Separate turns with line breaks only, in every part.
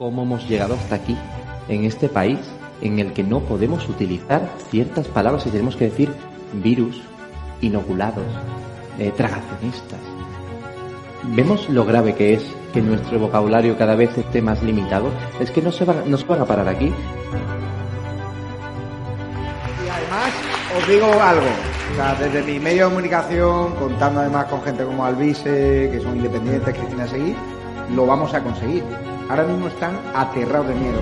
cómo hemos llegado hasta aquí, en este país, en el que no podemos utilizar ciertas palabras y tenemos que decir virus, inoculados, eh, tragacionistas. Vemos lo grave que es que nuestro vocabulario cada vez esté más limitado. Es que no se, van, no se van a parar aquí.
Y además, os digo algo. O sea, desde mi medio de comunicación, contando además con gente como Alvise, que son independientes, Cristina Seguir, lo vamos a conseguir. Ahora mismo están aterrados de miedo.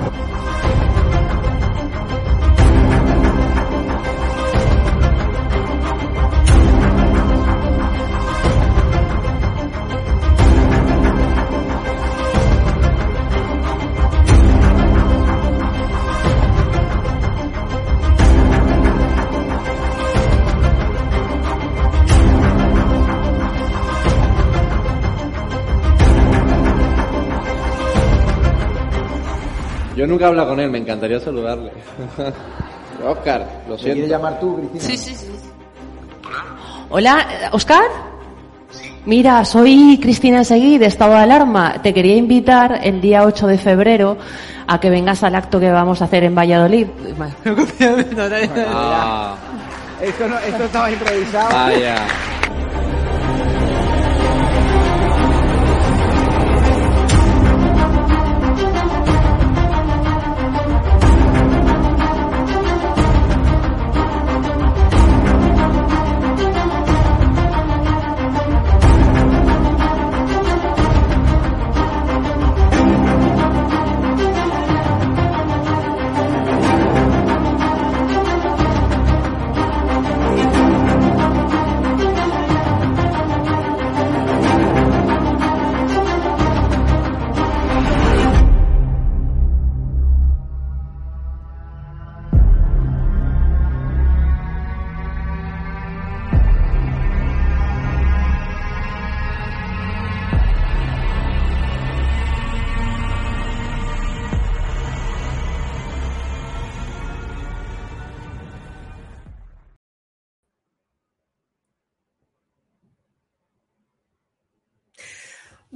Nunca he hablado con él, me encantaría saludarle. Oscar, lo
¿Te
siento.
quieres llamar tú, Cristina?
Sí, sí, sí. Hola, ¿Oscar? Mira, soy Cristina Seguí de Estado de Alarma. Te quería invitar el día 8 de febrero a que vengas al acto que vamos a hacer en Valladolid.
Ah,
Esto, no, esto estaba improvisado.
vaya.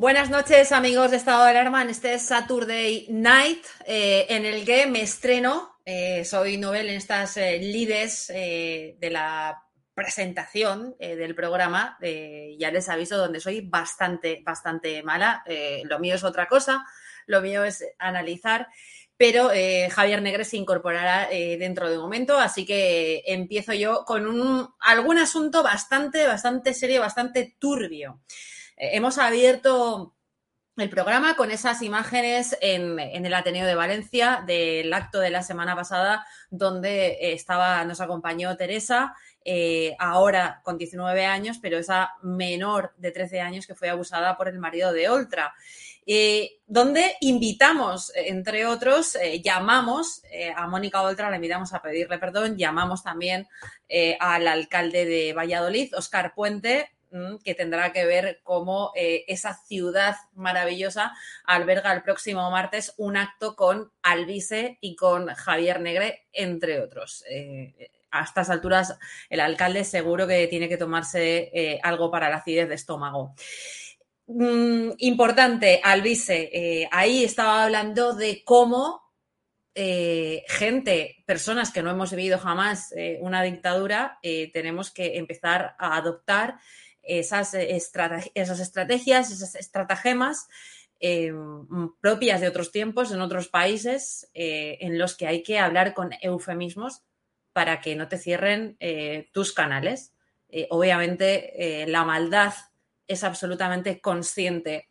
Buenas noches, amigos de Estado de Alarma, este Saturday Night, eh, en el que me estreno. Eh, soy Nobel en estas eh, lides eh, de la presentación del programa. Ya les aviso donde soy bastante, bastante mala. Lo mío es otra cosa, lo mío es analizar. Pero Javier Negre se incorporará dentro de un momento, así que empiezo yo con un, algún asunto bastante, bastante serio, bastante turbio. Eh, hemos abierto el programa con esas imágenes en, el Ateneo de Valencia del acto de la semana pasada donde eh, estaba, nos acompañó Teresa, eh, ahora con 19 años, pero esa menor de 13 años que fue abusada por el marido de Oltra. Donde invitamos, entre otros, llamamos a Mónica Oltra, la invitamos a pedirle perdón, llamamos también al alcalde de Valladolid, Oscar Puente, que tendrá que ver cómo eh, esa ciudad maravillosa alberga el próximo martes un acto con Alvise y con Javier Negre, entre otros. Eh, a estas alturas, el alcalde seguro que tiene que tomarse eh, algo para la acidez de estómago. Mm, importante, Alvise, eh, ahí estaba hablando de cómo gente, personas que no hemos vivido jamás una dictadura, tenemos que empezar a adoptar esas, estrate esas estrategias, esas estratagemas eh, propias de otros tiempos, en otros países, eh, en los que hay que hablar con eufemismos para que no te cierren eh, tus canales. Eh, obviamente, la maldad es absolutamente consciente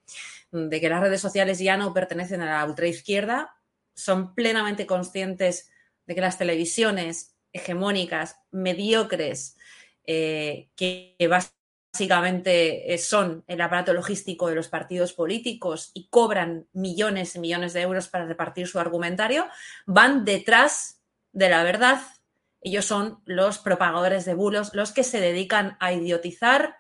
de que las redes sociales ya no pertenecen a la ultraizquierda, son plenamente conscientes de que las televisiones hegemónicas, mediocres, que, que básicamente son el aparato logístico de los partidos políticos y cobran millones y millones de euros para repartir su argumentario, van detrás de la verdad. Ellos son los propagadores de bulos, los que se dedican a idiotizar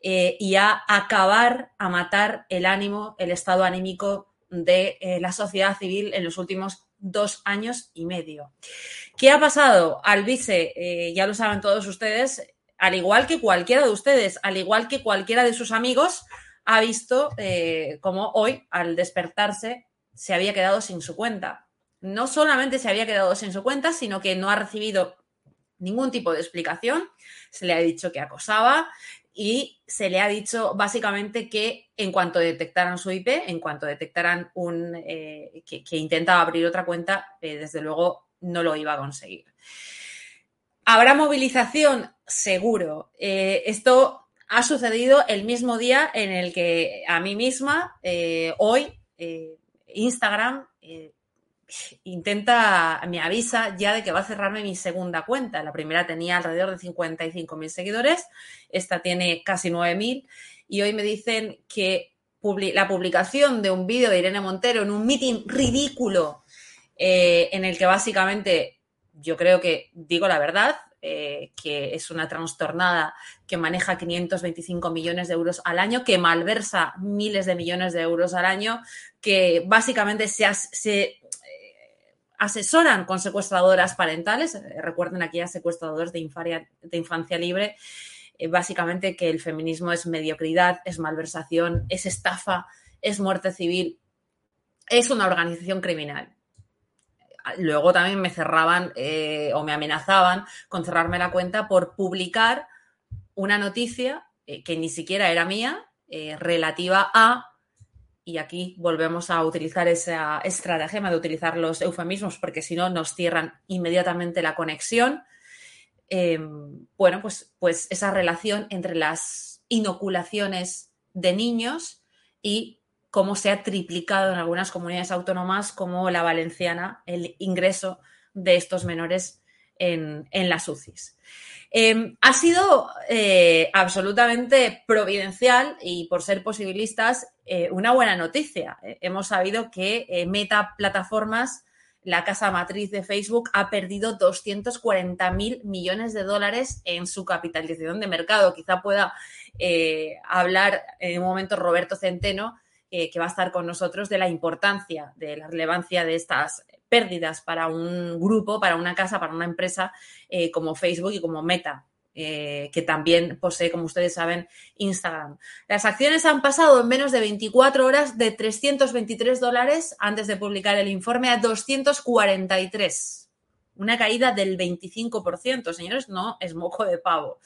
eh, y a acabar, a matar el ánimo, el estado anímico de eh, la sociedad civil en los últimos dos años y medio. ¿Qué ha pasado? Alvise, eh, ya lo saben todos ustedes, al igual que cualquiera de ustedes, al igual que cualquiera de sus amigos, ha visto eh, como hoy, al despertarse, se había quedado sin su cuenta. No solamente se había quedado sin su cuenta, sino que no ha recibido ningún tipo de explicación. Se le ha dicho que acosaba y se le ha dicho básicamente que en cuanto detectaran su IP, en cuanto detectaran un, eh, que, intentaba abrir otra cuenta, eh, desde luego no lo iba a conseguir. ¿Habrá movilización? Seguro. Eh, esto ha sucedido el mismo día en el que a mí misma, hoy, Instagram intenta, me avisa ya de que va a cerrarme mi segunda cuenta. La primera tenía alrededor de 55.000 seguidores, esta tiene casi 9.000 y hoy me dicen que la publicación de un vídeo de Irene Montero en un meeting ridículo eh, en el que básicamente yo creo que digo la verdad, eh, que es una trastornada que maneja 525 millones de euros al año, que malversa miles de millones de euros al año, que básicamente se, se asesoran con secuestradoras parentales. Eh, recuerden aquí a secuestradores de infancia, libre. Eh, básicamente que el feminismo es mediocridad, es malversación, es estafa, es muerte civil, es una organización criminal. Luego también me cerraban eh, o me amenazaban con cerrarme la cuenta por publicar una noticia que ni siquiera era mía, relativa a y aquí volvemos a utilizar esa estratagema de utilizar los eufemismos porque si no nos cierran inmediatamente la conexión. Em, bueno, pues, pues esa relación entre las inoculaciones de niños y cómo se ha triplicado en algunas comunidades autónomas como la valenciana el ingreso de estos menores en, en las UCIs. Em, ha sido eh, absolutamente providencial y por ser posibilistas eh, una buena noticia. Eh, hemos sabido que Meta Plataformas, la casa matriz de Facebook, ha perdido 240 mil millones de dólares en su capitalización de mercado. Quizá pueda hablar en un momento Roberto Centeno, que va a estar con nosotros, de la importancia, de la relevancia de estas pérdidas para un grupo, para una casa, para una empresa eh, como Facebook y como Meta. Eh, que también posee, como ustedes saben, Instagram. Las acciones han pasado en menos de 24 horas de 323 dólares antes de publicar el informe a 243. Una caída del 25%, señores, no es moco de pavo.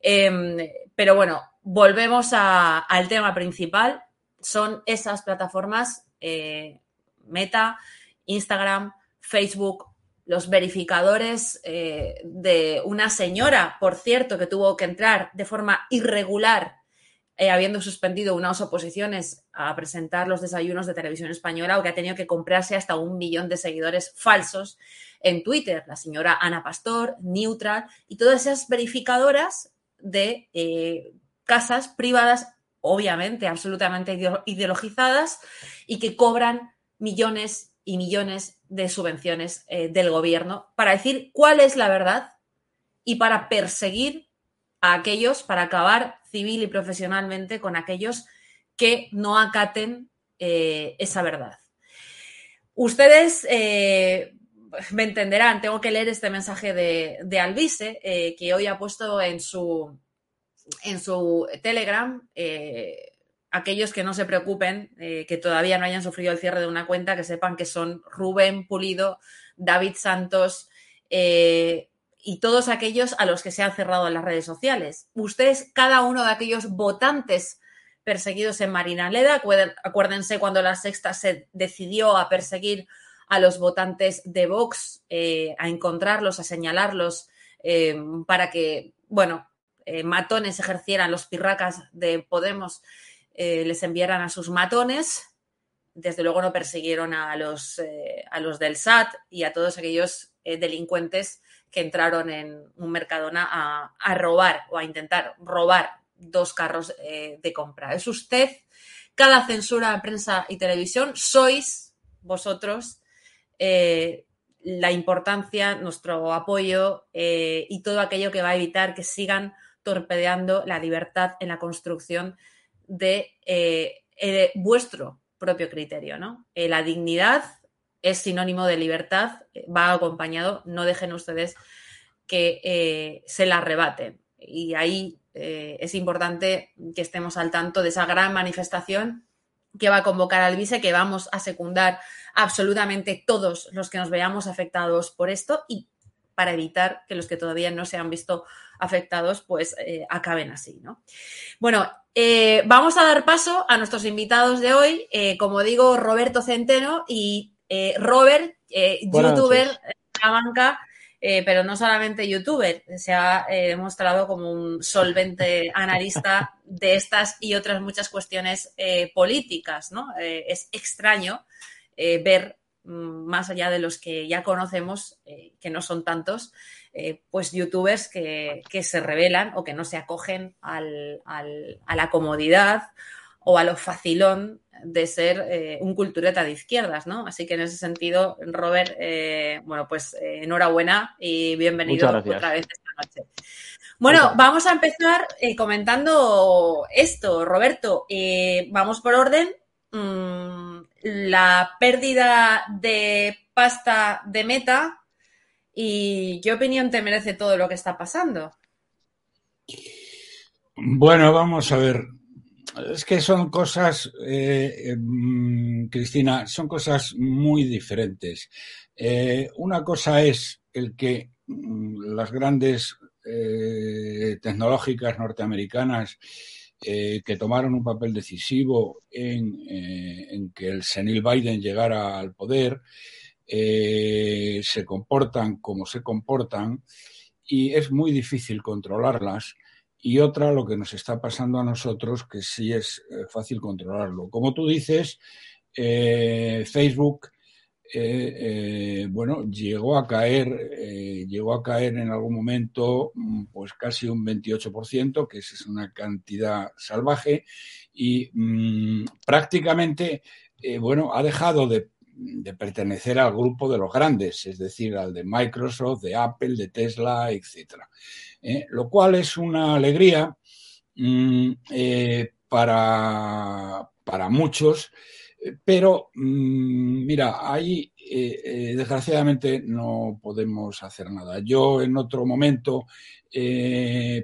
Em, pero bueno, volvemos al tema principal. Son esas plataformas eh, Meta, Instagram, Facebook, los verificadores eh, de una señora, por cierto, que tuvo que entrar de forma irregular, eh, habiendo suspendido unas oposiciones a presentar los desayunos de televisión española, o que ha tenido que comprarse hasta un millón de seguidores falsos en Twitter, la señora Ana Pastor, Neutral, y todas esas verificadoras de casas privadas, obviamente absolutamente ideologizadas, y que cobran millones y millones de subvenciones eh, del gobierno para decir cuál es la verdad y para perseguir a aquellos, para acabar civil y profesionalmente con aquellos que no acaten eh, esa verdad. Ustedes eh, me entenderán, tengo que leer este mensaje de, de que hoy ha puesto en su, en su Telegram aquellos que no se preocupen, eh, que todavía no hayan sufrido el cierre de una cuenta, que sepan que son Rubén Pulido, David Santos eh, y todos aquellos a los que se han cerrado las redes sociales. Ustedes, cada uno de aquellos votantes perseguidos en Marinaleda, acuérdense cuando la sexta se decidió a perseguir a los votantes de Vox, eh, a encontrarlos, a señalarlos, para que, bueno, matones ejercieran los pirracas de Podemos eh, les enviaran a sus matones. Desde luego no persiguieron a los, eh, a los del SAT y a todos aquellos eh, delincuentes que entraron en un Mercadona a, robar o a intentar robar dos carros de compra. Es usted, cada censura prensa y televisión, sois vosotros la importancia, nuestro apoyo y todo aquello que va a evitar que sigan torpedeando la libertad en la construcción de eh, eh, vuestro propio criterio, ¿no? Eh, la dignidad es sinónimo de libertad, va acompañado, no dejen ustedes que se la arrebaten. Y ahí es importante que estemos al tanto de esa gran manifestación que va a convocar al vice, que vamos a secundar absolutamente todos los que nos veamos afectados por esto y para evitar que los que todavía no se han visto afectados, pues eh, acaben así, ¿no? Bueno, eh, vamos a dar paso a nuestros invitados de hoy, eh, como digo, Roberto Centeno y Robert, youtuber de la banca, pero no solamente youtuber, se ha demostrado como un solvente analista de estas y otras muchas cuestiones políticas, ¿no? es extraño ver más allá de los que ya conocemos, que no son tantos, eh, pues youtubers que, se revelan o que no se acogen a la comodidad o a lo facilón de ser eh, un cultureta de izquierdas, ¿no? Así que en ese sentido, Robert, eh, bueno, pues enhorabuena y bienvenido otra vez esta noche. Bueno, vamos a empezar comentando esto, Roberto. vamos por orden. Mm, la pérdida de pasta de meta ¿Y qué opinión te merece todo lo que está pasando?
Bueno, vamos a ver. Es que son cosas, eh, em, Cristina, son cosas muy diferentes. Eh, una cosa es el que mm, las grandes eh, tecnológicas norteamericanas que tomaron un papel decisivo en, en, que el senil Biden llegara al poder, eh, se comportan como se comportan y es muy difícil controlarlas. Y otra, lo que nos está pasando a nosotros, que sí es eh, fácil controlarlo. Como tú dices, eh, Facebook, bueno, llegó a caer, llegó a caer en algún momento, mm, pues casi un 28%, que es una cantidad salvaje, y mm, prácticamente, bueno, ha dejado de pertenecer al grupo de los grandes, es decir, al de Microsoft, de Apple, de Tesla, etc. ¿eh? lo cual es una alegría mm, eh, para, para, muchos, pero mm, mira, ahí eh, desgraciadamente no podemos hacer nada. Yo en otro momento,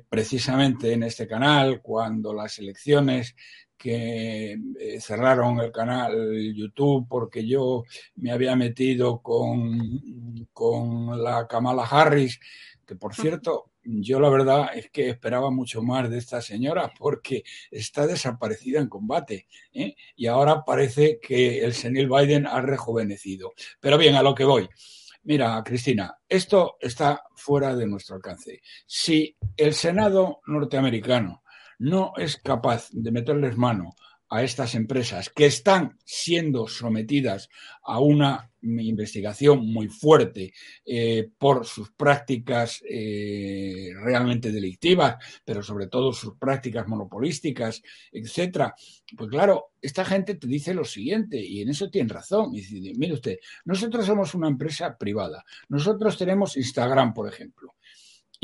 precisamente en este canal, cuando las elecciones que eh, cerraron el canal YouTube porque yo me había metido con, con la Kamala Harris, que por cierto, yo la verdad es que esperaba mucho más de esta señora porque está desaparecida en combate ¿eh? y ahora parece que el senil Biden ha rejuvenecido. Pero bien, a lo que voy. Mira, Cristina, esto está fuera de nuestro alcance. Si el Senado norteamericano no es capaz de meterles mano a estas empresas que están siendo sometidas a una investigación muy fuerte eh, por sus prácticas eh, realmente delictivas, pero sobre todo sus prácticas monopolísticas, etcétera. Pues claro, esta gente te dice lo siguiente, y en eso tiene razón. Mire usted, nosotros somos una empresa privada, nosotros tenemos Instagram, por ejemplo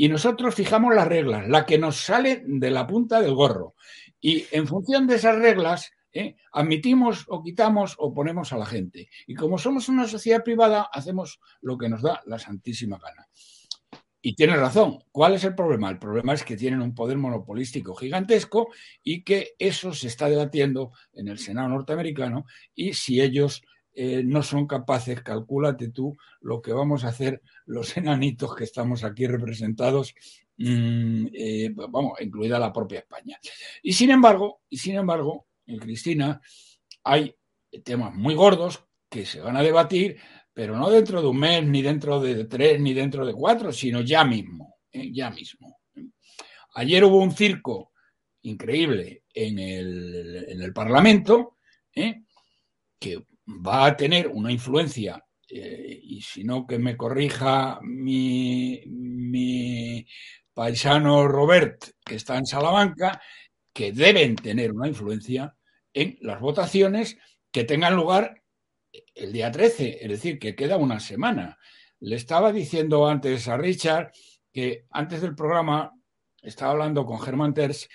y nosotros fijamos las reglas, la que nos sale de la punta del gorro. Y en función de esas reglas, ¿eh? admitimos o quitamos o ponemos a la gente. Y como somos una sociedad privada, hacemos lo que nos da la santísima gana. Y tiene razón. ¿Cuál es el problema? El problema es que tienen un poder monopolístico gigantesco y que eso se está debatiendo en el Senado norteamericano y si ellos eh, no son capaces, calcúlate tú lo que vamos a hacer los enanitos que estamos aquí representados, mm, eh, vamos, incluida la propia España. Y sin embargo, y sin embargo, en Cristina, hay temas muy gordos que se van a debatir, pero no dentro de un mes, ni dentro de tres, ni dentro de cuatro, sino ya mismo, eh, ya mismo. Ayer hubo un circo increíble en el, en el Parlamento, que va a tener una influencia, eh, y si no que me corrija mi paisano Robert, que está en Salamanca, que deben tener una influencia en las votaciones que tengan lugar el día 13, es decir, que queda una semana. Le estaba diciendo antes a Richard que antes del programa estaba hablando con Germán Terz,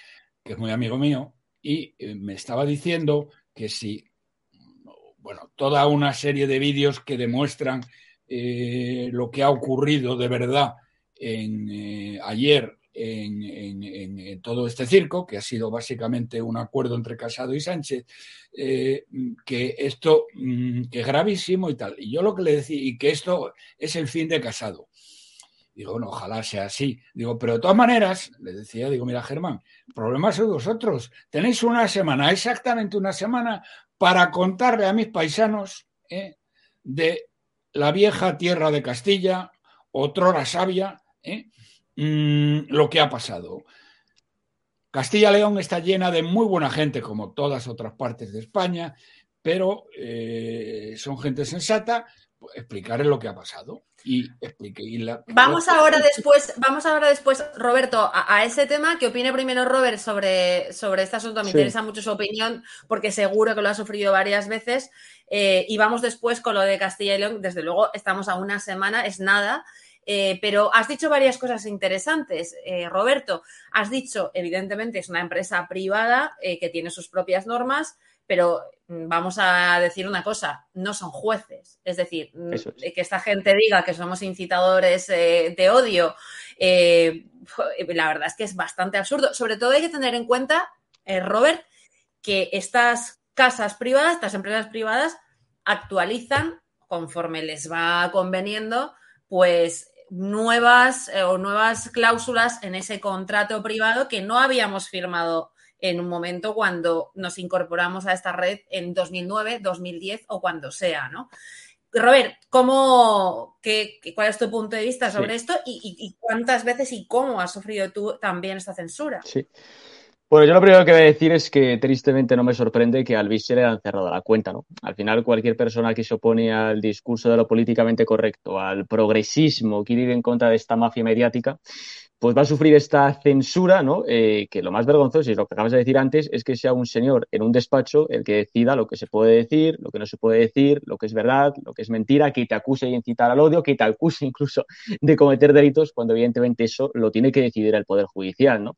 que es muy amigo mío, y eh, me estaba diciendo que si bueno, toda una serie de vídeos que demuestran eh, lo que ha ocurrido de verdad en, eh, ayer en, todo este circo, que ha sido básicamente un acuerdo entre Casado y Sánchez, eh, que esto mm, que es gravísimo y tal. Y yo lo que le decía, y que esto es el fin de Casado. Digo, bueno, ojalá sea así. Digo, pero de todas maneras, le decía, digo, mira, Germán, el problema sois vosotros. Tenéis una semana, exactamente una semana, para contarle a mis paisanos ¿eh? de la vieja tierra de Castilla, otrora sabia, ¿eh? mm, lo que ha pasado. Castilla-León está llena de muy buena gente, como todas otras partes de España, pero eh, son gente sensata explicarle lo que ha pasado y explique.
vamos ahora después, vamos ahora después, Roberto, a, ese tema. que opine primero Robert sobre, sobre este asunto? Me interesa mucho su opinión porque seguro que lo ha sufrido varias veces. Eh, y vamos después con lo de Castilla y León. Desde luego, estamos a una semana, es nada. Eh, pero has dicho varias cosas interesantes, eh, Roberto. Has dicho, evidentemente, es una empresa privada que tiene sus propias normas, pero mm, vamos a decir una cosa, no son jueces. Es decir, mm, que esta gente diga que somos incitadores eh, de odio, eh, la verdad es que es bastante absurdo. Sobre todo hay que tener en cuenta, eh, Robert, que estas casas privadas, estas empresas privadas, actualizan conforme les va conveniendo, pues nuevas o nuevas cláusulas en ese contrato privado que no habíamos firmado en un momento cuando nos incorporamos a esta red en 2009, 2010 o cuando sea, ¿no? Robert, ¿cómo, qué, ¿cuál es tu punto de vista sobre esto y, cuántas veces y cómo has sufrido tú también esta censura?
Sí. Bueno, yo lo primero que voy a decir es que tristemente no me sorprende que al se le hayan cerrado la cuenta, ¿no? Al final, cualquier persona que se opone al discurso de lo políticamente correcto, al progresismo, quiere ir en contra de esta mafia mediática, pues va a sufrir esta censura, ¿no? Eh, que lo más vergonzoso, y lo que acabas de decir antes, es que sea un señor en un despacho el que decida lo que se puede decir, lo que no se puede decir, lo que es verdad, lo que es mentira, que te acuse de incitar al odio, que te acuse incluso de cometer delitos, cuando evidentemente eso lo tiene que decidir el Poder Judicial, ¿no?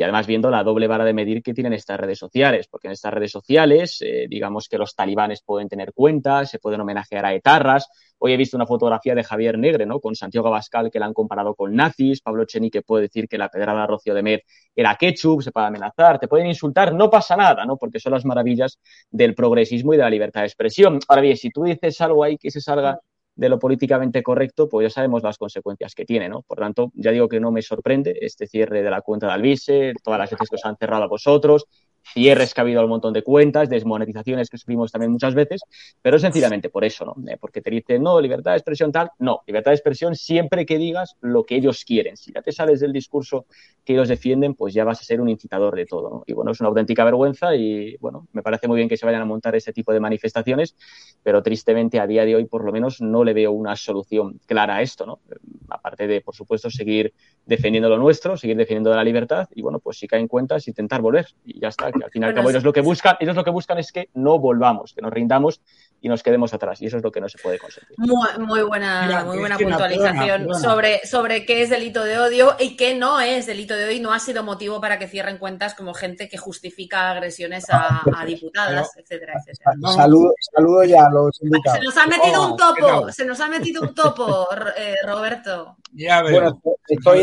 Y además viendo la doble vara de medir que tienen estas redes sociales, porque en estas redes sociales, eh, digamos que los talibanes pueden tener cuentas, se pueden homenajear a etarras. Hoy he visto una fotografía de Javier Negre, ¿no? Con Santiago Abascal, que la han comparado con nazis, Pablo que puede decir que la pedrada Rocío de Med era ketchup, se puede amenazar, te pueden insultar, no pasa nada, ¿no? Porque son las maravillas del progresismo y de la libertad de expresión. Ahora bien, si tú dices algo ahí que se salga de lo políticamente correcto, pues ya sabemos las consecuencias que tiene, ¿no? Por tanto, ya digo que no me sorprende este cierre de la cuenta de Alvise, todas las veces que os han cerrado a vosotros, cierres que ha habido un montón de cuentas, desmonetizaciones que sufrimos también muchas veces, pero sencillamente por eso, ¿no? Eh, porque te dicen, no, libertad de expresión tal, no, libertad de expresión siempre que digas lo que ellos quieren. Si ya te sales del discurso que ellos defienden, pues ya vas a ser un incitador de todo, ¿no? Y bueno, es una auténtica vergüenza y bueno, me parece muy bien que se vayan a montar ese tipo de manifestaciones, pero tristemente a día de hoy por lo menos no le veo una solución clara a esto, ¿no? Aparte de, por supuesto, seguir defendiendo lo nuestro, seguir defendiendo la libertad y bueno, pues si caen cuentas, intentar volver y ya está, que al final ellos lo que buscan, ellos lo que buscan es que no volvamos, que nos rindamos y nos quedemos atrás y eso es lo que no se puede conseguir.
Muy, buena, muy buena puntualización sobre, sobre qué es delito de odio y qué no es delito de odio y no ha sido motivo para que cierren cuentas como gente que justifica agresiones a, diputadas, etcétera, etcétera.
Saludo, saludo ya a los invitados.
Se nos ha metido un topo, se nos ha metido un topo, eh, Roberto.
Ya veo. estoy,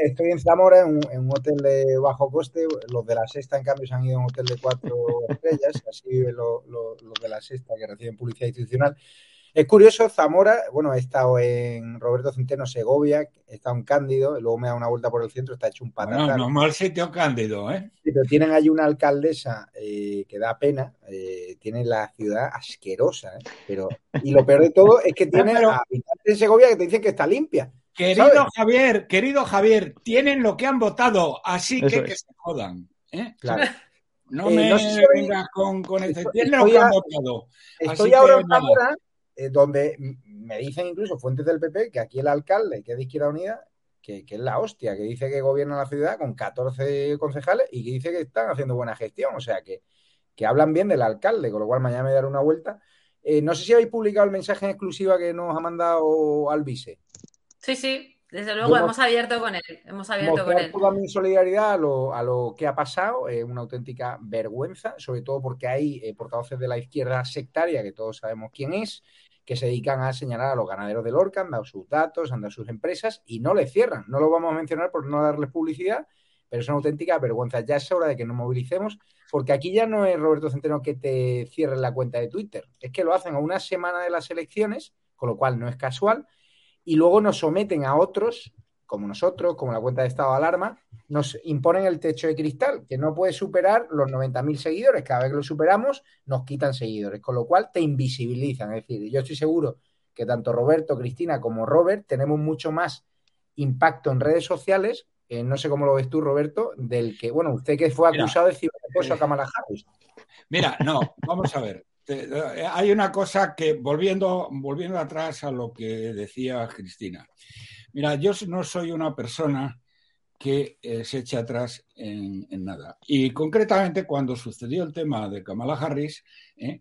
estoy, en Zamora, en un, hotel de bajo coste. Los de la sexta, en cambio, se han ido a un hotel de cuatro estrellas. Así viven los de la sexta que reciben publicidad institucional. Es curioso, Zamora, bueno, he estado en Roberto Centeno, Segovia, he estado en Cándido, luego me da una vuelta por el centro, está hecho un patatán.
No, no mal sitio Cándido, ¿eh?
Pero tienen ahí una alcaldesa eh, que da pena, eh, tiene la ciudad asquerosa, ¿eh? Pero, y lo peor de todo es que tiene habitantes de Segovia que te dicen que está limpia.
Querido Javier, querido Javier, tienen lo que han votado, así que que se jodan. ¿eh?
Claro.
No eh, me vengas con, con ese. Tienen lo que han votado.
Estoy ahora en Zamora, eh, donde me dicen incluso fuentes del PP que aquí el alcalde, que es de Izquierda Unida, que, que, es la hostia, que dice que gobierna la ciudad con 14 concejales y que dice que están haciendo buena gestión. O sea, que, que hablan bien del alcalde, con lo cual mañana me daré una vuelta. no sé si habéis publicado el mensaje en exclusiva que nos ha mandado Alvise.
Sí, sí. Desde luego, hemos abierto con él. Hemos abierto con él.
toda mi solidaridad a lo, a lo que ha pasado, es una auténtica vergüenza, sobre todo porque hay eh, portavoces de la izquierda sectaria, que todos sabemos quién es, que se dedican a señalar a los ganaderos del Orca, han dado sus datos, han dado sus empresas y no les cierran. No lo vamos a mencionar por no darles publicidad, pero es una auténtica vergüenza. Ya es hora de que nos movilicemos, porque aquí ya no es Roberto Centeno que te cierren la cuenta de Twitter, es que lo hacen a una semana de las elecciones, con lo cual no es casual, y luego nos someten a otros, como nosotros, como la cuenta de estado de alarma, nos imponen el techo de cristal, que no puede superar los 90.000 seguidores. Cada vez que lo superamos, nos quitan seguidores, con lo cual te invisibilizan. Es decir, yo estoy seguro que tanto Roberto, Cristina como Robert tenemos mucho más impacto en redes sociales, eh, no sé cómo lo ves tú, Roberto, del que, bueno, usted que fue acusado de ciberacoso a Kamala Harris.
Mira, no, vamos a ver. Eh, hay una cosa que, volviendo, volviendo atrás a lo que decía Cristina, mira, yo no soy una persona que eh, se eche atrás en, nada. Y concretamente cuando sucedió el tema de Kamala Harris, eh,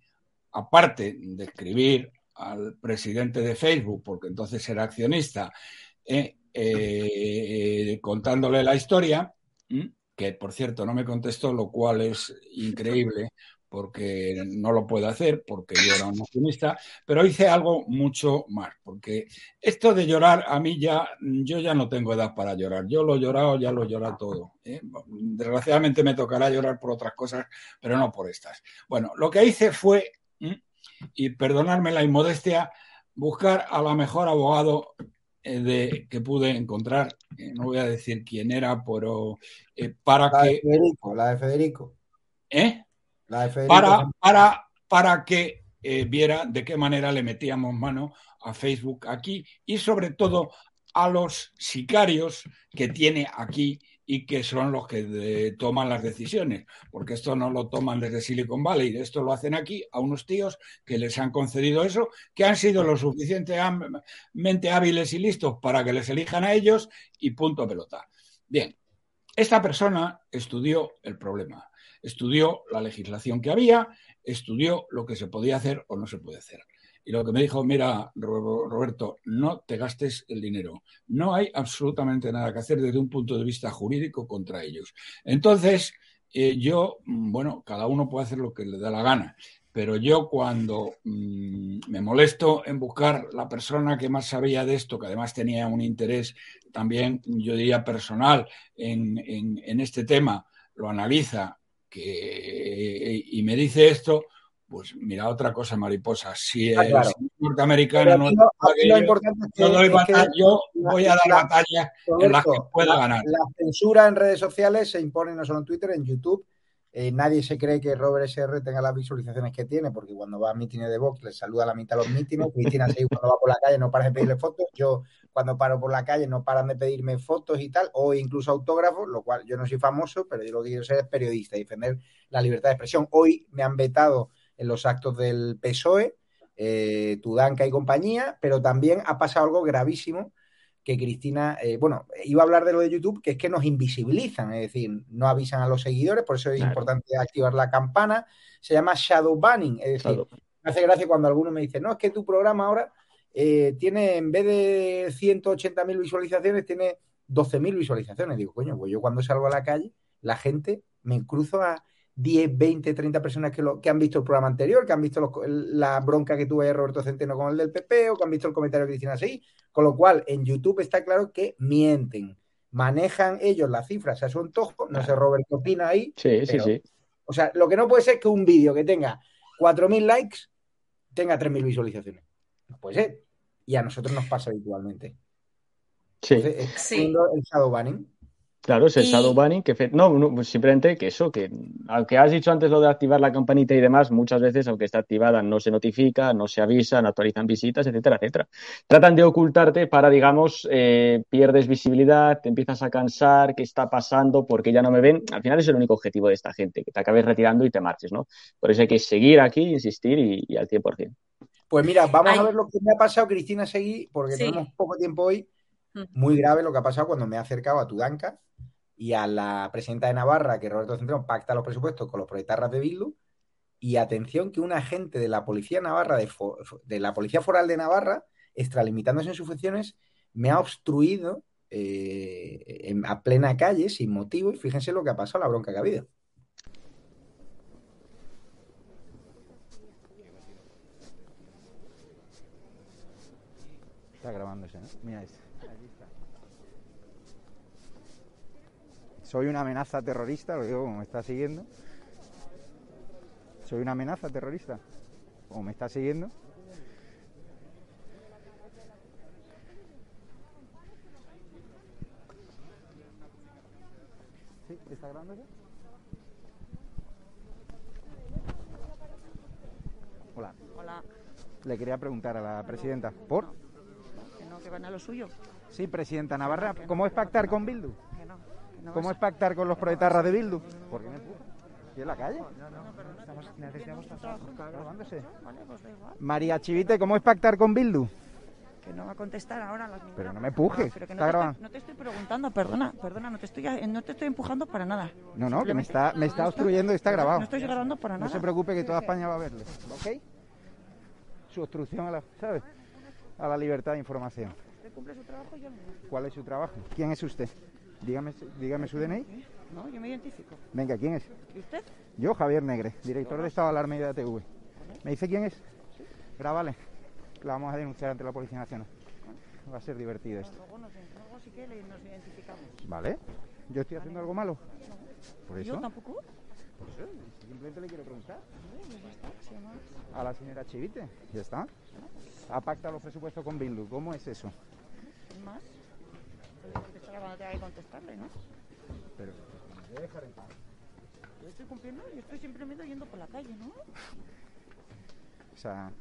aparte de escribir al presidente de Facebook, porque entonces era accionista, contándole la historia, que por cierto no me contestó, lo cual es increíble, porque no lo puedo hacer, porque yo era un optimista, pero hice algo mucho más, porque esto de llorar, a mí ya, yo ya no tengo edad para llorar, yo lo he llorado, ya lo he llorado todo. ¿eh? Desgraciadamente me tocará llorar por otras cosas, pero no por estas. Bueno, lo que hice fue, y perdonarme la inmodestia, buscar a la mejor abogado eh, de, que pude encontrar, eh, no voy a decir quién era, pero para
la
que...
De Federico, la de Federico.
¿Eh? Para, para, para que eh, viera de qué manera le metíamos mano a Facebook aquí y sobre todo a los sicarios que tiene aquí y que son los que toman las decisiones, porque esto no lo toman desde Silicon Valley, esto lo hacen aquí a unos tíos que les han concedido eso, que han sido lo suficientemente hábiles y listos para que les elijan a ellos y punto pelota. Bien, esta persona estudió el problema estudió la legislación que había, estudió lo que se podía hacer o no se puede hacer. Y lo que me dijo, mira, Roberto, no te gastes el dinero. No hay absolutamente nada que hacer desde un punto de vista jurídico contra ellos. Entonces, eh, yo, mm, bueno, cada uno puede hacer lo que le da la gana, pero yo cuando mm, me molesto en buscar la persona que más sabía de esto, que además tenía un interés también, yo diría, personal en, en este tema, lo analiza que, y me dice esto, pues mira otra cosa, mariposa. Si ah, el norteamericano no, lo importante es yo voy a dar batalla en la que pueda ganar.
La censura en redes sociales se impone no solo en Twitter, en YouTube. Eh, nadie se cree que Robert SR tenga las visualizaciones que tiene, porque cuando va a mítines de Vox le saluda a la mitad de los mítines. Cristina Seguí cuando va por la calle no para de pedirle fotos. Yo cuando paro por la calle no paran de pedirme fotos y tal, o incluso autógrafos, lo cual yo no soy famoso, pero yo lo que quiero ser es periodista y defender la libertad de expresión. Hoy me han vetado en los actos del PSOE, eh, Tudanca y compañía, pero también ha pasado algo gravísimo que Cristina, eh, bueno, iba a hablar de lo de YouTube, que es que nos invisibilizan, es decir, no avisan a los seguidores, por eso es importante activar la campana, se llama shadow banning, es decir, me hace gracia cuando alguno me dice, no, es que tu programa ahora eh, tiene, en vez de 180.000 visualizaciones, tiene 12.000 visualizaciones. Digo, coño, pues yo cuando salgo a la calle, la gente me cruzo a 10, 20, 30 personas que, lo, que han visto el programa anterior, que han visto la bronca que tuve de Roberto Centeno con el del PP o que han visto el comentario de Cristina Seguí. Con lo cual, en YouTube está claro que mienten. Manejan ellos las cifras a su antojo. No sé, Roberto opina ahí.
Sí, sí, sí.
O sea, lo que no puede ser es que un vídeo que tenga 4.000 likes tenga 3.000 visualizaciones. No puede ser. Y a nosotros nos pasa habitualmente.
Sí.
el shadow banning.
Claro, es el shadow banning que no, no, simplemente que eso, que aunque has dicho antes lo de activar la campanita y demás, muchas veces, aunque está activada, no se notifica, no se avisa, no actualizan visitas, etcétera, etcétera. Tratan de ocultarte para, digamos, eh, pierdes visibilidad, te empiezas a cansar, qué está pasando, porque ya no me ven. Al final es el único objetivo de esta gente, que te acabes retirando y te marches, ¿no? Por eso hay que seguir aquí, insistir y, y al 100%.
Pues mira, vamos a ver lo que me ha pasado, Cristina Seguí, porque tenemos poco tiempo hoy. Muy grave lo que ha pasado cuando me he acercado a Tudanca y a la presidenta de Navarra, que Roberto Centeno pacta los presupuestos con los proyectarras de Bildu. Y atención que un agente de la Policía Navarra, de, de la Policía Foral de Navarra, extralimitándose en sus funciones, me ha obstruido eh, a plena calle, sin motivo, y fíjense lo que ha pasado, la bronca que ha habido. Está grabándose, ¿no? Mira este. Soy una amenaza terrorista, lo digo como me está siguiendo. Soy una amenaza terrorista. O me está siguiendo. ¿Sí? ¿Está grabando Hola.
Hola.
Le quería preguntar a la presidenta. ¿Por?
Que no, que van a lo suyo.
Sí, presidenta Navarra. ¿Cómo es pactar con Bildu?
Que no. que no
¿Cómo es pactar con los proetarras de Bildu? ¿Por qué me empuja? ¿Aquí en la calle? María Chivite, ¿cómo es pactar con Bildu?
Que no va a contestar ahora las
Pero no me empuje.
pero que
Está
no, estoy, no te estoy preguntando, perdona, perdona, no te estoy, no te estoy empujando para nada.
No, no, que me está, me está obstruyendo y está grabado.
No estoy grabando para
No
nada.
se preocupe que toda España va a verle. ¿Ok? Su obstrucción a la, ¿sabes? A la libertad de información.
Usted cumple su trabajo y yo no.
¿Cuál es su trabajo? ¿Quién es usted? Dígame, dígame su DNI.
No, yo me identifico.
Venga, ¿quién es?
¿Y usted?
Yo, Javier Negre, director de Estado de Alarma y de ATV. ¿Me dice quién es? Grábale. La vamos a denunciar ante la Policía Nacional. Va a ser divertido esto.
Luego, nos, luego sí que nos identificamos.
¿Vale? ¿Yo estoy haciendo algo malo? ¿Por
¿Yo
eso?
tampoco?
Por eso, simplemente le quiero preguntar.
Sí, sí.
A la señora Chivite. Ya está. Ha pactado los presupuestos con Bildu. ¿Cómo es eso?
Más. Pues yo contestar cuando tenga que contestarle, ¿no?
Pero, ¿me puede dejar en paz?
Yo estoy cumpliendo y estoy simplemente yendo por la calle, ¿no?
O sea,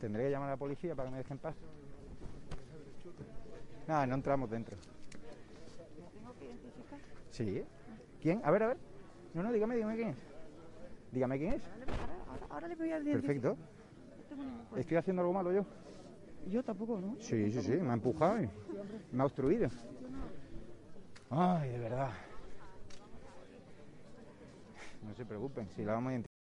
tendré que llamar a la policía para que me dejen en paz. Nada, no entramos dentro.
¿Me tengo que identificar?
¿Sí? ¿Quién? A ver, a ver. No, no, dígame, dígame quién es. Dígame quién es.
Ahora, le- ahora, ahora, le voy a identificar.
Perfecto. ¿Estoy haciendo algo malo yo?
Yo tampoco, ¿no?
Sí, sí, sí. Me ha empujado y me ha obstruido. Ay, de verdad. No se preocupen, si la vamos a identificar.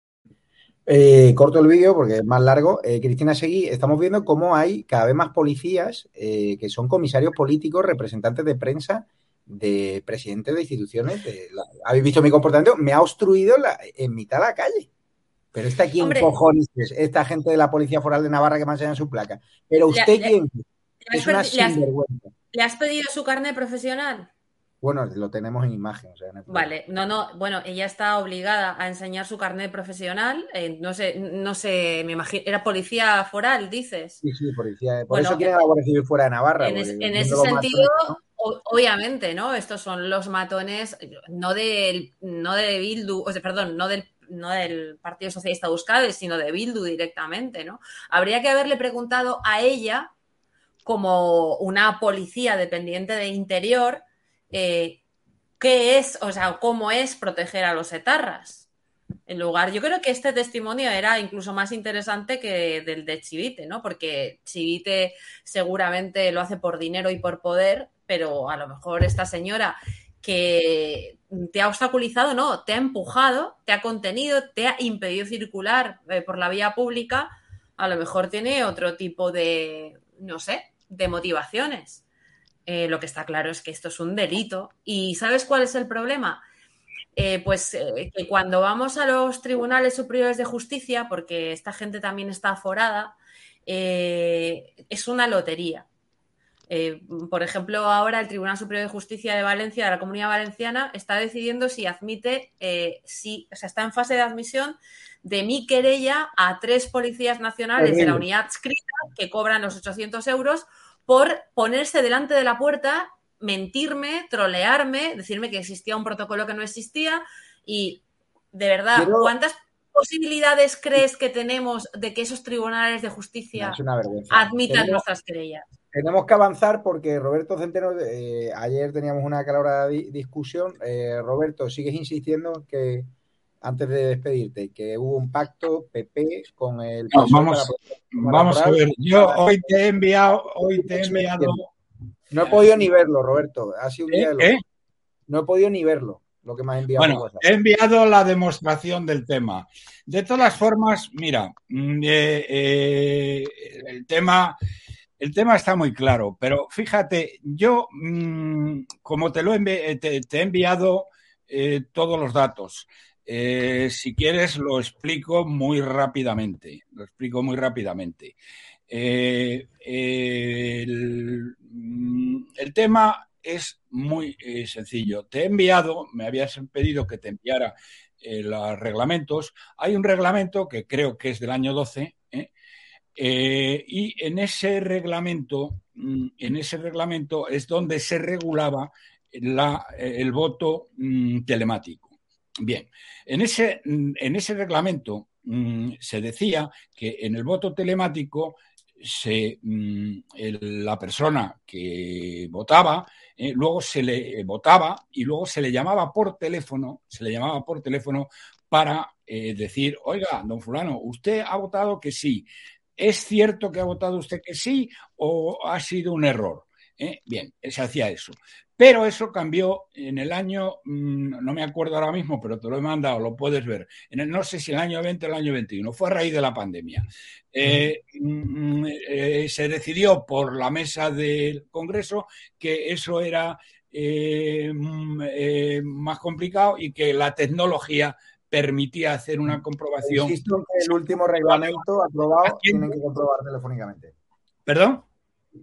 Eh, corto el vídeo porque es más largo. Eh, Cristina Seguí, estamos viendo cómo hay cada vez más policías eh, que son comisarios políticos, representantes de prensa, de presidentes de instituciones. de la- Habéis visto mi comportamiento, me ha obstruido la- en mitad de la calle. Pero esta quién
Hombre.
cojones es, esta gente de la Policía Foral de Navarra que me enseñan su placa. Pero usted
le-
quién
¿Le
es
has,
una
le has-
sinvergüenza.
le has pedido su carne profesional?
Bueno, lo tenemos en imagen. O sea, no.
Vale, no, no, bueno, ella está obligada a enseñar su carnet profesional. eh, no sé, no sé, me imagino, era policía foral, dices.
Sí, sí, policía. Por
Bueno,
eso quieren a la Guardia Civil fuera de Navarra.
En, es- ese sentido,
matones, ¿no?
o- obviamente, ¿no? Estos son los matones, no del, no de Bildu, o sea, perdón, no del, no del Partido Socialista Euskadi, sino de Bildu directamente, ¿no? Habría que haberle preguntado a ella, como una policía dependiente de Interior, eh, qué es, o sea, cómo es proteger a los etarras. En lugar, yo creo que este testimonio era incluso más interesante que del de Chivite, ¿no? Porque Chivite seguramente lo hace por dinero y por poder, pero a lo mejor esta señora que te ha obstaculizado, no, te ha empujado, te ha contenido, te ha impedido circular eh, por la vía pública, a lo mejor tiene otro tipo de, no sé, de motivaciones. Eh, lo que está claro es que esto es un delito. ¿Y sabes cuál es el problema? Eh, pues eh, que cuando vamos a los tribunales superiores de justicia, porque esta gente también está aforada, es una lotería. Por ejemplo, ahora el Tribunal Superior de Justicia de Valencia, de la Comunidad Valenciana, está decidiendo si admite, eh, si, o sea, está en fase de admisión de mi querella a tres policías nacionales de la unidad adscrita que cobran los 800 euros por ponerse delante de la puerta, mentirme, trolearme, decirme que existía un protocolo que no existía y de verdad,
Quiero-
¿cuántas posibilidades crees que tenemos de que esos tribunales de justicia admitan
Tenemos-
nuestras querellas?
Tenemos que avanzar porque Roberto Centeno, eh, ayer teníamos una calorada di- discusión. Eh, Roberto, sigues insistiendo en que antes de despedirte, que hubo un pacto PP con el
No, vamos,
para poder-
vamos a ver. Yo hoy te he enviado, hoy te he enviado.
No he podido ni verlo, Roberto. Ha sido un día de
¿Eh?
locura. No he podido ni verlo, lo que me ha enviado.
Bueno, he enviado la demostración del tema. De todas formas, mira, mm, eh, eh, el tema el tema está muy claro, pero fíjate, yo, mm, como te lo he, te, te he enviado eh, todos los datos, eh, si quieres lo explico muy rápidamente, lo explico muy rápidamente. Eh, eh, el, mm, el tema es muy sencillo. Te he enviado, me habías pedido que te enviara los reglamentos. Hay un reglamento que creo que es del año 12, ¿eh? Eh, y en ese reglamento, mm, en ese reglamento es donde se regulaba la- el voto mm, telemático. Bien, en ese, en ese reglamento mm, se decía que en el voto telemático se, mm, la persona que votaba, eh, luego se le eh, votaba y luego se le llamaba por teléfono, se le llamaba por teléfono para eh, decir, oiga, don fulano, usted ha votado que sí. ¿Es cierto que ha votado usted que sí o ha sido un error? ¿Eh? Bien, se hacía eso. Pero eso cambió en el año, mm, no me acuerdo ahora mismo, pero te lo he mandado, lo puedes ver. En el, no sé si el año 20 o el año 21, fue a raíz de la pandemia. Eh, mm, eh, se decidió por la mesa del Congreso que eso era eh, mm, más complicado y que la tecnología permitía hacer una comprobación.
Insisto que el último reglamento aprobado tienen que comprobar telefónicamente.
¿Perdón?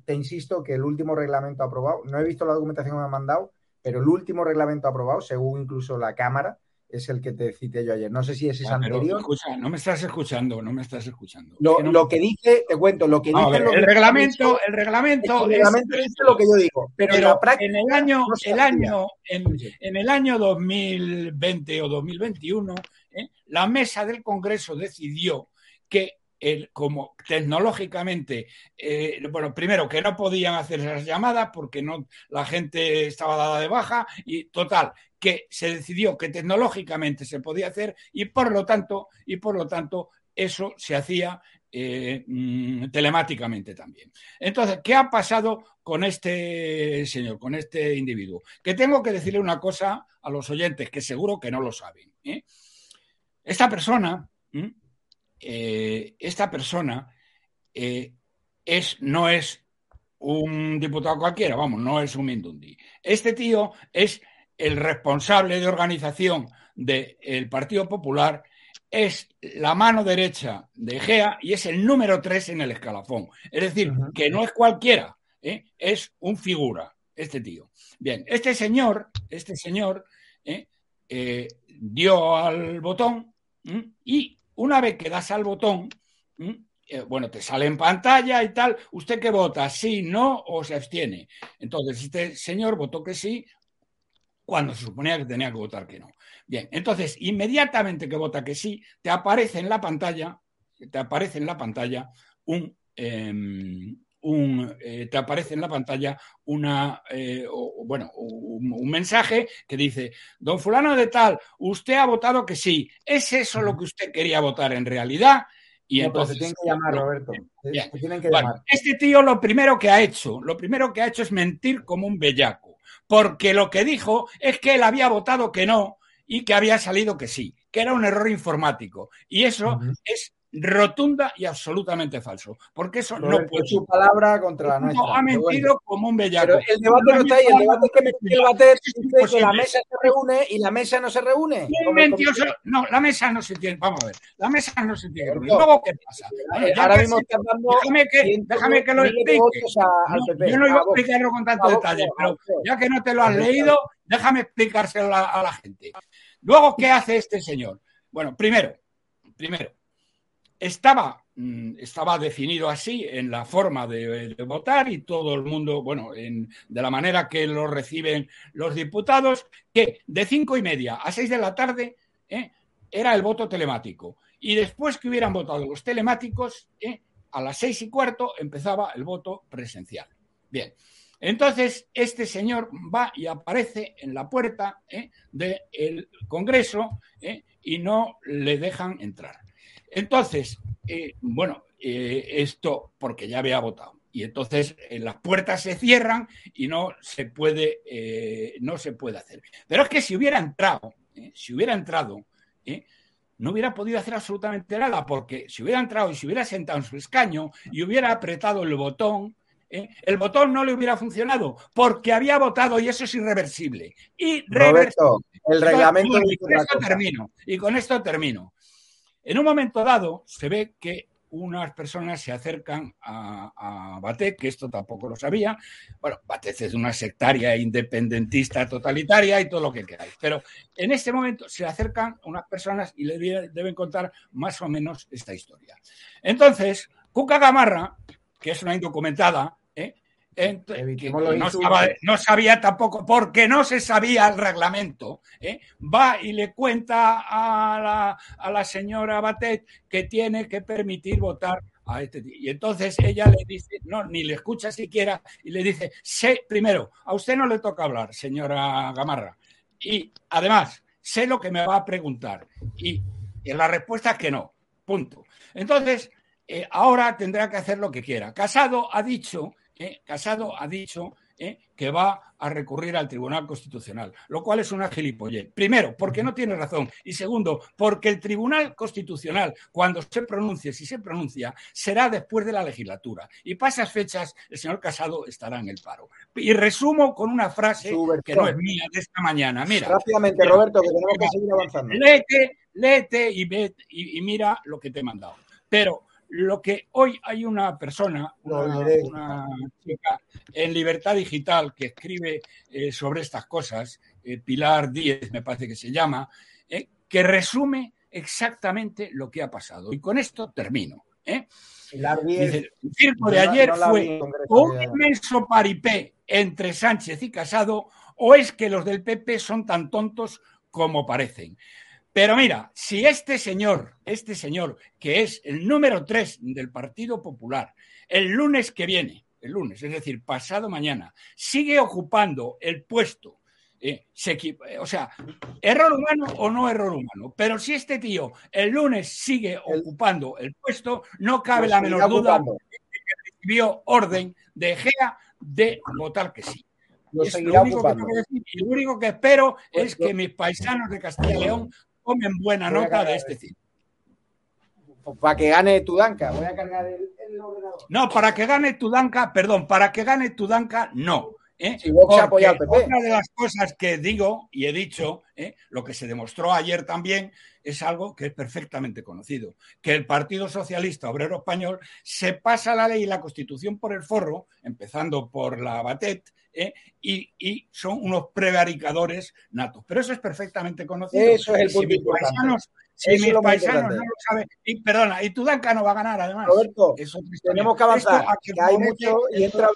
Te insisto que el último reglamento aprobado, no he visto la documentación que me han mandado, pero el último reglamento aprobado, según incluso la Cámara, es el que te cité yo ayer. No sé si ese es
Ah, pero
anterior.
escucha, no me estás escuchando, no me estás escuchando.
Lo,
Que no-
lo que dice, te cuento, lo que dice
ver, el reglamento, el reglamento,
el
es-
reglamento dice lo que yo digo, pero, en
pero
la práctica
en el año,
no
el año, en, en el año 2020 o 2021, ¿eh? la mesa del Congreso decidió que el, como tecnológicamente, eh, bueno, primero que no podían hacer esas llamadas porque no la gente estaba dada de baja y total que se decidió que tecnológicamente se podía hacer y por lo tanto y por lo tanto eso se hacía eh, mm, telemáticamente también. Entonces, ¿qué ha pasado con este señor, con este individuo? Que tengo que decirle una cosa a los oyentes que seguro que no lo saben. ¿eh? Esta persona. Eh, esta persona eh, es, no es un diputado cualquiera, vamos, no es un Mindundi. Este tío es el responsable de organización del Partido Popular, es la mano derecha de Egea y es el número tres en el escalafón. Es decir, que no es cualquiera, ¿eh? es un figura, este tío. Bien, este señor, este señor dio al botón y una vez que das al botón, eh, bueno, te sale en pantalla y tal, ¿usted qué vota? ¿Sí, no o se abstiene? Entonces, este señor votó que sí cuando se suponía que tenía que votar que no. Bien, entonces, inmediatamente que vota que sí, te aparece en la pantalla, te aparece en la pantalla un, eh, un eh, te aparece en la pantalla una, eh, o, bueno, un, un, mensaje que dice, don fulano de tal, usted ha votado que sí, ¿es eso lo que usted quería votar en realidad?
Y no, entonces tienen que llamar, Roberto. Tienen que
bueno,
llamar.
Este tío lo primero que ha hecho, lo primero que ha hecho es mentir como un bellaco, porque lo que dijo es que él había votado que no y que había salido que sí, que era un error informático. Y eso uh -huh. es rotunda y absolutamente falso, porque eso
Roberto,
no puede
su palabra contra la nuestra.
No, ha mentido bueno. como un bellaco.
Pero el debate no está ahí, el debate es que bater dice que la mesa se reúne y la mesa no se reúne.
Mentiroso, no, la mesa no se tiene, vamos a ver, la mesa no se tiene. Luego, ¿qué pasa?
Bueno, ahora mismo están dando
déjame que, déjame que lo explique.
A,
yo no iba a explicarlo con tanto detalle, pero ya que no te lo has leído, déjame explicárselo a, a la gente. Luego, ¿qué hace este señor? Bueno, primero, primero, estaba, mm, estaba definido así en la forma de, votar y todo el mundo, bueno, en, de la manera que lo reciben los diputados, que de cinco y media a seis de la tarde ¿eh? era el voto telemático. Y después que hubieran votado los telemáticos, ¿eh? a las seis y cuarto empezaba el voto presencial. Bien. Entonces, este señor va y aparece en la puerta ¿eh? del Congreso y no le dejan entrar. Entonces, eh, bueno, eh, esto porque ya había votado. Y entonces eh, las puertas se cierran y no se puede, eh, no se puede hacer. Pero es que si hubiera entrado, si hubiera entrado, no hubiera podido hacer absolutamente nada, porque si hubiera entrado y si hubiera sentado en su escaño y hubiera apretado el botón, ¿eh? el botón no le hubiera funcionado porque había votado y eso es irreversible.
Roberto, el reglamento
y con esto termino. Y con esto termino. En un momento dado se ve que unas personas se acercan a, a que esto tampoco lo sabía. Bueno, Batet es una sectaria independentista totalitaria y todo lo que queráis. Pero en este momento se acercan unas personas y le deben contar más o menos esta historia. Entonces, Cuca Gamarra, que es una indocumentada, no, sabía, tampoco, porque no se sabía el reglamento, ¿eh? va y le cuenta a la, a la señora Batet que tiene que permitir votar a este tío. Y entonces ella le dice, no, ni le escucha siquiera, y le dice, sé, primero, a usted no le toca hablar, señora Gamarra. Y además, sé lo que me va a preguntar. Y, la respuesta es que no, punto. Entonces, eh, ahora tendrá que hacer lo que quiera. Casado ha dicho ¿eh? Casado ha dicho ¿eh? que va a recurrir al Tribunal Constitucional, lo cual es una gilipollez. Primero, porque no tiene razón. Y segundo, porque el Tribunal Constitucional, cuando se pronuncie, si se pronuncia, será después de la legislatura. Y para esas fechas, el señor Casado estará en el paro. Y resumo con una frase que no es mía de esta mañana. Mira.
Rápidamente, Roberto, que tenemos que seguir avanzando.
Léete, léete y, ve, y mira lo que te he mandado. Pero lo que hoy hay una persona, una, chica en Libertad Digital que escribe eh, sobre estas cosas, eh, Pilar Díez me parece que se llama, eh, que resume exactamente lo que ha pasado. Y con esto termino.
Pilar Díez,
el circo de ayer fue un inmenso paripé entre Sánchez y Casado o es que los del PP son tan tontos como parecen. Pero mira, si este señor, este señor, que es el número tres del Partido Popular, el lunes que viene, el lunes, es decir, pasado mañana, sigue ocupando el puesto, eh, o sea, error humano o no error humano, pero si este tío el lunes sigue ocupando el puesto, no cabe pues la menor duda de que recibió orden de Gea de votar que sí. Lo, único que decir, y lo único que espero pues es que mis paisanos de Castilla y León tomen buena nota de este cine.
Para que gane Tudanka, voy a cargar el, ordenador.
No, para que gane Tudanka, perdón, para que gane Tudanka, no. ¿eh?
Otra
de las cosas que digo y he dicho, ¿eh? lo que se demostró ayer también, es algo que es perfectamente conocido, que el Partido Socialista Obrero Español se pasa la ley y la Constitución por el forro, empezando por la Batet, ¿eh? y, son unos prevaricadores natos. Pero eso es perfectamente conocido.
Eso es el punto si
paisanos, si mis paisanos no lo saben, y perdona, y Tudanca no va a ganar además.
Roberto, tenemos que avanzar, que hay mucho y entra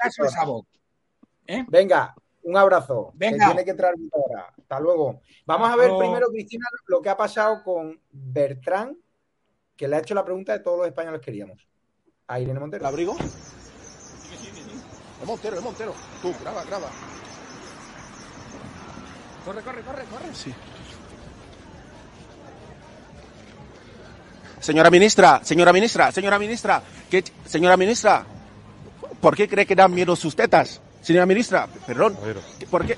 ¿Eh? Venga, un abrazo.
Venga.
Que tiene que entrar ahora. Hasta luego. Vamos a ver primero, Cristina, lo que ha pasado con Bertrán, que le ha hecho la pregunta de todos los españoles que queríamos. A Irene Montero.
¿La abrigo? Es Montero, es Montero. Tú, graba, graba.
Corre, corre, corre, corre.
Sí. Señora ministra, señora ministra, señora ministra, ¿qué, señora ministra, ¿por qué cree que dan miedo sus tetas? Señora ministra, perdón, ¿por qué?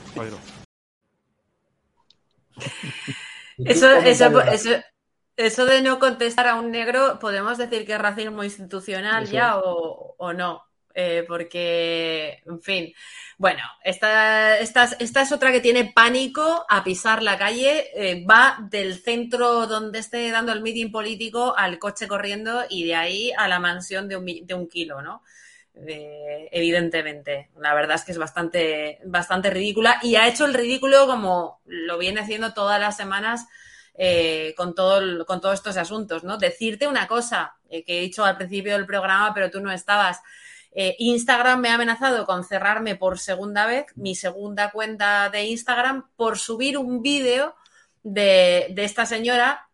Eso, eso, eso, eso de no contestar a un negro, ¿podemos decir que es racismo institucional ya o, o no? Eh, porque, en fin, bueno, esta, es otra que tiene pánico a pisar la calle, eh, va del centro donde esté dando el meeting político al coche corriendo y de ahí a la mansión de un, de un kilo, ¿no? Eh, evidentemente, la verdad es que es bastante, bastante ridícula y ha hecho el ridículo como lo viene haciendo todas las semanas con, todo, con todos estos asuntos, ¿no? Decirte una cosa que he dicho al principio del programa, pero tú no estabas. Eh, Instagram me ha amenazado con cerrarme por segunda vez, mi segunda cuenta de Instagram, por subir un vídeo de, de esta señora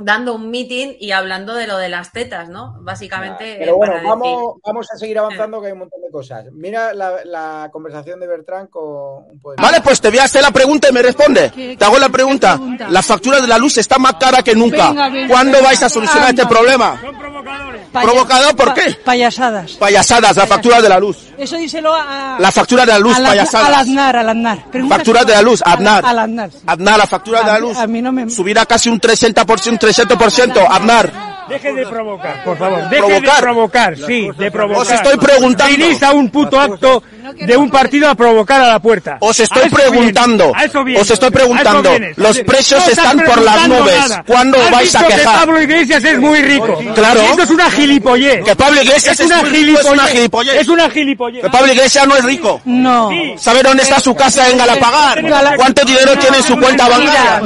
dando un meeting y hablando de lo de las tetas, ¿no? Básicamente.
Pero bueno, vamos, vamos a seguir avanzando que hay un montón de cosas. Mira la, conversación de Bertrán con un
poder. Vale, pues te voy a hacer la pregunta y me responde. Te hago la pregunta. La factura de la luz está más cara que nunca. ¿Cuándo vais a solucionar este problema?
Son provocadores.
¿Provocador por qué?
payasadas.
Payasadas, la factura de la luz.
Eso díselo a...
La factura de la luz, payasadas.
Al Aznar, al Aznar.
Factura de la luz, Aznar.
Al Aznar.
Aznar, la factura de la luz.
A mí no me...
Subirá casi un 30%, un 300%, Aznar.
Deje de provocar, por favor. Deje
¿Provocar?
de provocar, sí, de provocar.
Os estoy preguntando.
Venís a un puto acto de un partido a provocar a la puerta.
Os estoy
A eso
preguntando,
vienes, a eso vienes,
os estoy
a eso
preguntando,
vienes.
los precios están por las nubes.
nada.
¿Cuándo
Has
vais a quejar?
Pablo Iglesias es muy rico.
Claro.
Eso es una gilipollez.
Que Pablo Iglesias
es una
es muy rico, es una
gilipollez. Es una gilipollez.
Que Pablo Iglesias no es rico.
No.
¿Sabe dónde está su casa en Galapagar? ¿Cuánto dinero tiene en su cuenta bancaria?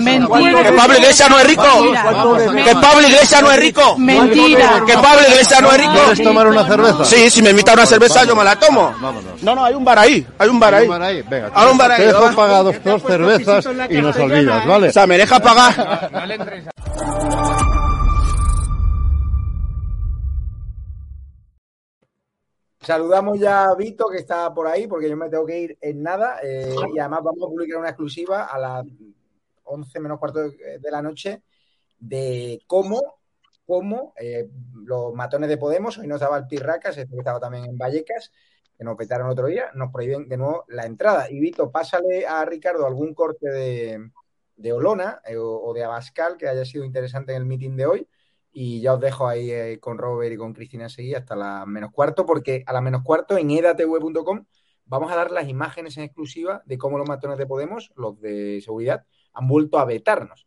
Que Pablo Iglesias no es rico. Que Pablo Iglesias no es rico.
Mentira.
Que Pablo Iglesias no es rico.
¿Quieres tomar una cerveza?
Sí, si me invita a una cerveza yo me la tomo. No, no, hay un bar ahí, hay un bar ahí.
Venga,
Hay un bar ahí.
te dejo pagar dos, cervezas y nos olvidas, ¿vale?
O sea, me deja pagar.
Saludamos ya a Vito, que está por ahí, porque yo me tengo que ir en nada. eh, y además vamos a publicar una exclusiva a las 11 menos cuarto de la noche de cómo, cómo eh, los matones de Podemos, hoy no estaba el Pirracas, que estaba también en Vallecas, que nos petaron otro día, nos prohíben de nuevo la entrada. Y Vito, pásale a Ricardo algún corte de, de Olona eh, o, de Abascal que haya sido interesante en el meeting de hoy. Y ya os dejo ahí eh, con Robert y con Cristina Seguí hasta la menos cuarto, porque a la menos cuarto en edatv.com vamos a dar las imágenes en exclusiva de cómo los matones de Podemos, los de seguridad, han vuelto a vetarnos.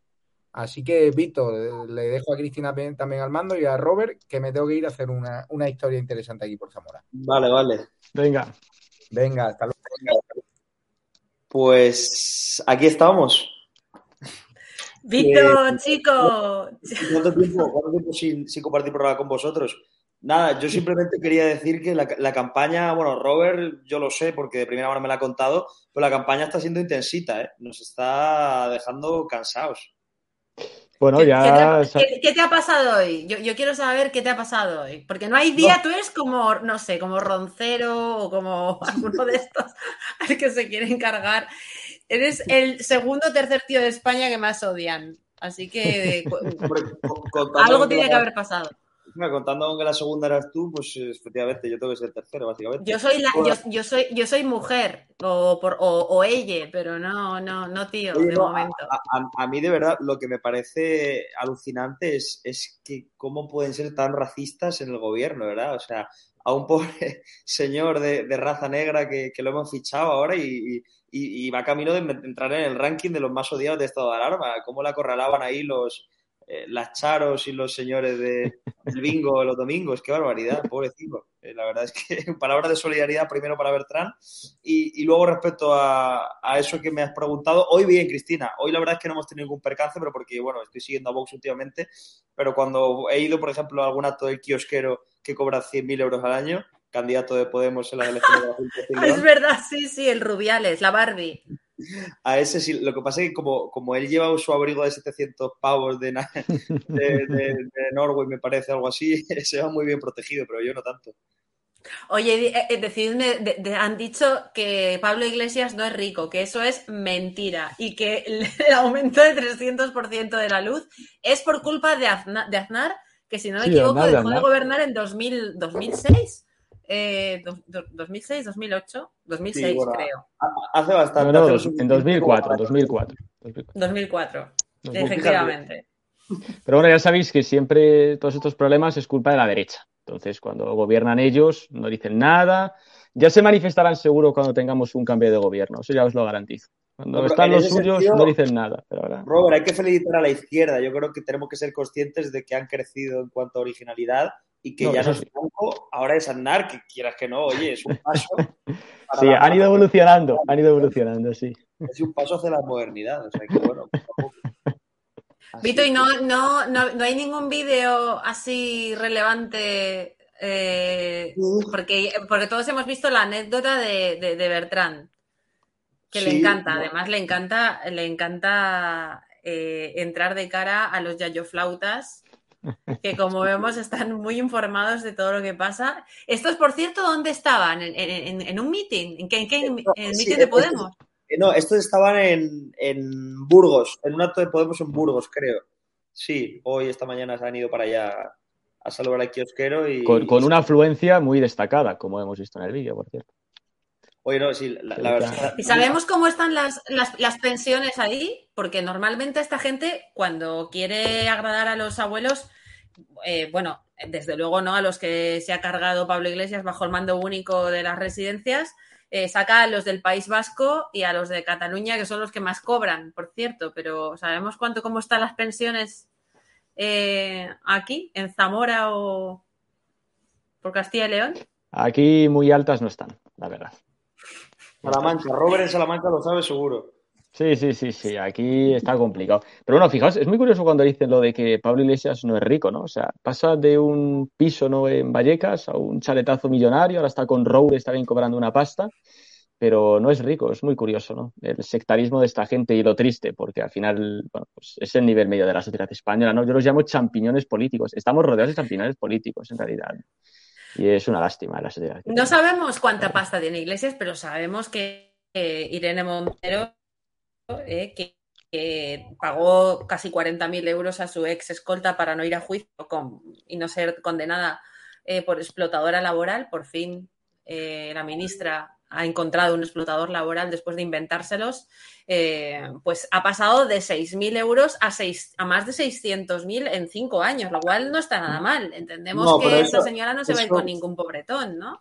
Así que, Vito, eh, le dejo a Cristina también al mando y a Robert, que me tengo que ir a hacer una, una historia interesante aquí por Zamora.
Vale, vale.
Venga.
Venga, hasta luego.
Pues aquí estamos.
Vito,
Eh,
chico.
¿Cuánto tiempo, cuánto tiempo sin, sin compartir programa con vosotros? Nada, yo simplemente quería decir que la, la campaña, bueno, Robert, yo lo sé porque de primera mano me la ha contado, pero la campaña está siendo intensita, ¿eh? Nos está dejando cansados.
Bueno,
¿Qué, qué te
ya.
ha, qué- qué te ha pasado hoy? Yo, yo quiero saber qué te ha pasado hoy. Porque no hay día, tú eres como, no sé, como Roncero o como alguno de estos al que se quiere encargar. Eres el segundo o tercer tío de España que más odian. Así que algo tiene que haber pasado.
Contando con que la segunda eras tú, pues efectivamente yo tengo que ser el tercero, básicamente.
Yo soy la, yo, yo soy, yo soy mujer o, por, o, o ella, pero no, no, no tío,
Oye,
de
no,
momento.
A, a- a mí de verdad lo que me parece alucinante es, es que cómo pueden ser tan racistas en el gobierno, ¿verdad? O sea, a un pobre señor de, de raza negra que, que lo hemos fichado ahora y, y- y va camino de entrar en el ranking de los más odiados de estado de alarma. Cómo le acorralaban ahí los eh, las charos y los señores de, del bingo los domingos. Qué barbaridad, pobrecito. Eh, la verdad es que palabras de solidaridad primero para Bertrán y, y luego respecto a, a eso que me has preguntado, hoy bien, Cristina, hoy la verdad es que no hemos tenido ningún percance, pero porque, bueno, estoy siguiendo a Vox últimamente, pero cuando he ido, por ejemplo, a algún acto del kiosquero que cobra 100.000 euros al año, candidato de Podemos en las elecciones de la Junta de
Es
León,
verdad, sí, sí, el Rubiales, la Barbie.
A ese sí, lo que pasa es que como, como él lleva su abrigo de 700 pavos de, de, de, de Norway, me parece algo así, se va muy bien protegido, pero yo no tanto.
Oye, eh, eh, decidme, de- de- han dicho que Pablo Iglesias no es rico, que eso es mentira y que el, aumento del 300% de la luz es por culpa de, Azna- de Aznar, que si no me
Sí,
equivoco
Aznar, de
dejó de gobernar en 2000, 2006. Eh, do- do- 2006, 2008, 2006
Sí, bueno,
creo.
ha- Hace bastante.
No, no,
hace lo
en
suficiente
2004,
como para-
2004.
2004,
Pues
efectivamente.
Pero bueno, ya sabéis que siempre todos estos problemas es culpa de la derecha. Entonces, cuando gobiernan ellos, no dicen nada. Ya se manifestarán seguro cuando tengamos un cambio de gobierno, eso ya os lo garantizo. Cuando
No,
están los suyos,
sentido-
no dicen nada. Pero ahora...
Robert, hay que felicitar a la izquierda. Yo creo que tenemos que ser conscientes de que han crecido en cuanto a originalidad y que
No,
ya no es
sí.
Franco, ahora es Aznar, que quieras que no, oye, es un paso.
Sí, han ido evolucionando, han ido evolucionando, sí.
Es un paso hacia la modernidad. O sea que bueno, poco a poco. Así
Vito, ¿y no, no, no, no hay ningún vídeo así relevante? eh, porque, porque todos hemos visto la anécdota de, de, de Bertrand, que le encanta,
no.
además le encanta, le encanta eh, entrar de cara a los yayoflautas, que como vemos están muy informados de todo lo que pasa. Estos, por cierto, ¿dónde estaban? ¿En, en- en un meeting? ¿En, qué, en, qué- en el
Sí,
meeting de
estos-
Podemos?
eh, No, estos estaban en, en Burgos, en un acto de Podemos en Burgos, creo. Sí, hoy, esta mañana se han ido para allá a saludar al kiosquero y...
Con, con una afluencia muy destacada, como hemos visto en el vídeo, por cierto.
Oye, no, sí, la, la
Sí,
verdad...
claro.
¿Y sabemos cómo están las, las, las pensiones ahí? Porque normalmente esta gente, cuando quiere agradar a los abuelos, eh, bueno, desde luego no a los que se ha cargado Pablo Iglesias bajo el mando único de las residencias, eh, saca a los del País Vasco y a los de Cataluña, que son los que más cobran, por cierto, pero ¿sabemos cuánto, cómo están las pensiones eh, aquí, en Zamora o por Castilla y León?
Aquí muy altas no están, la verdad.
Salamanca, Robert en Salamanca lo sabe seguro.
Sí, sí, sí, sí, aquí está complicado. Pero bueno, fijaos, es muy curioso cuando dicen lo de que Pablo Iglesias no es rico, ¿no? O sea, pasa de un piso ¿no? en Vallecas a un chaletazo millonario, ahora está con Roures también cobrando una pasta, pero no es rico, es muy curioso, ¿no? El sectarismo de esta gente y lo triste, porque al final, bueno, pues es el nivel medio de la sociedad española, ¿no? Yo los llamo champiñones políticos. Estamos rodeados de champiñones políticos, en realidad. Y es una lástima la sociedad.
No sabemos cuánta pasta tiene Iglesias, pero sabemos que eh, Irene Montero eh, que, que pagó casi 40.000 euros a su ex escolta para no ir a juicio con- y no ser condenada eh, por explotadora laboral. Por fin la ministra ha encontrado un explotador laboral después de inventárselos. Eh, pues ha pasado de 6.000 euros a, seis- a más de 600.000 en cinco años, lo cual no está nada mal. Entendemos
No,
que
eso-
señora no se va a ir
eso-
con ningún pobretón, ¿no?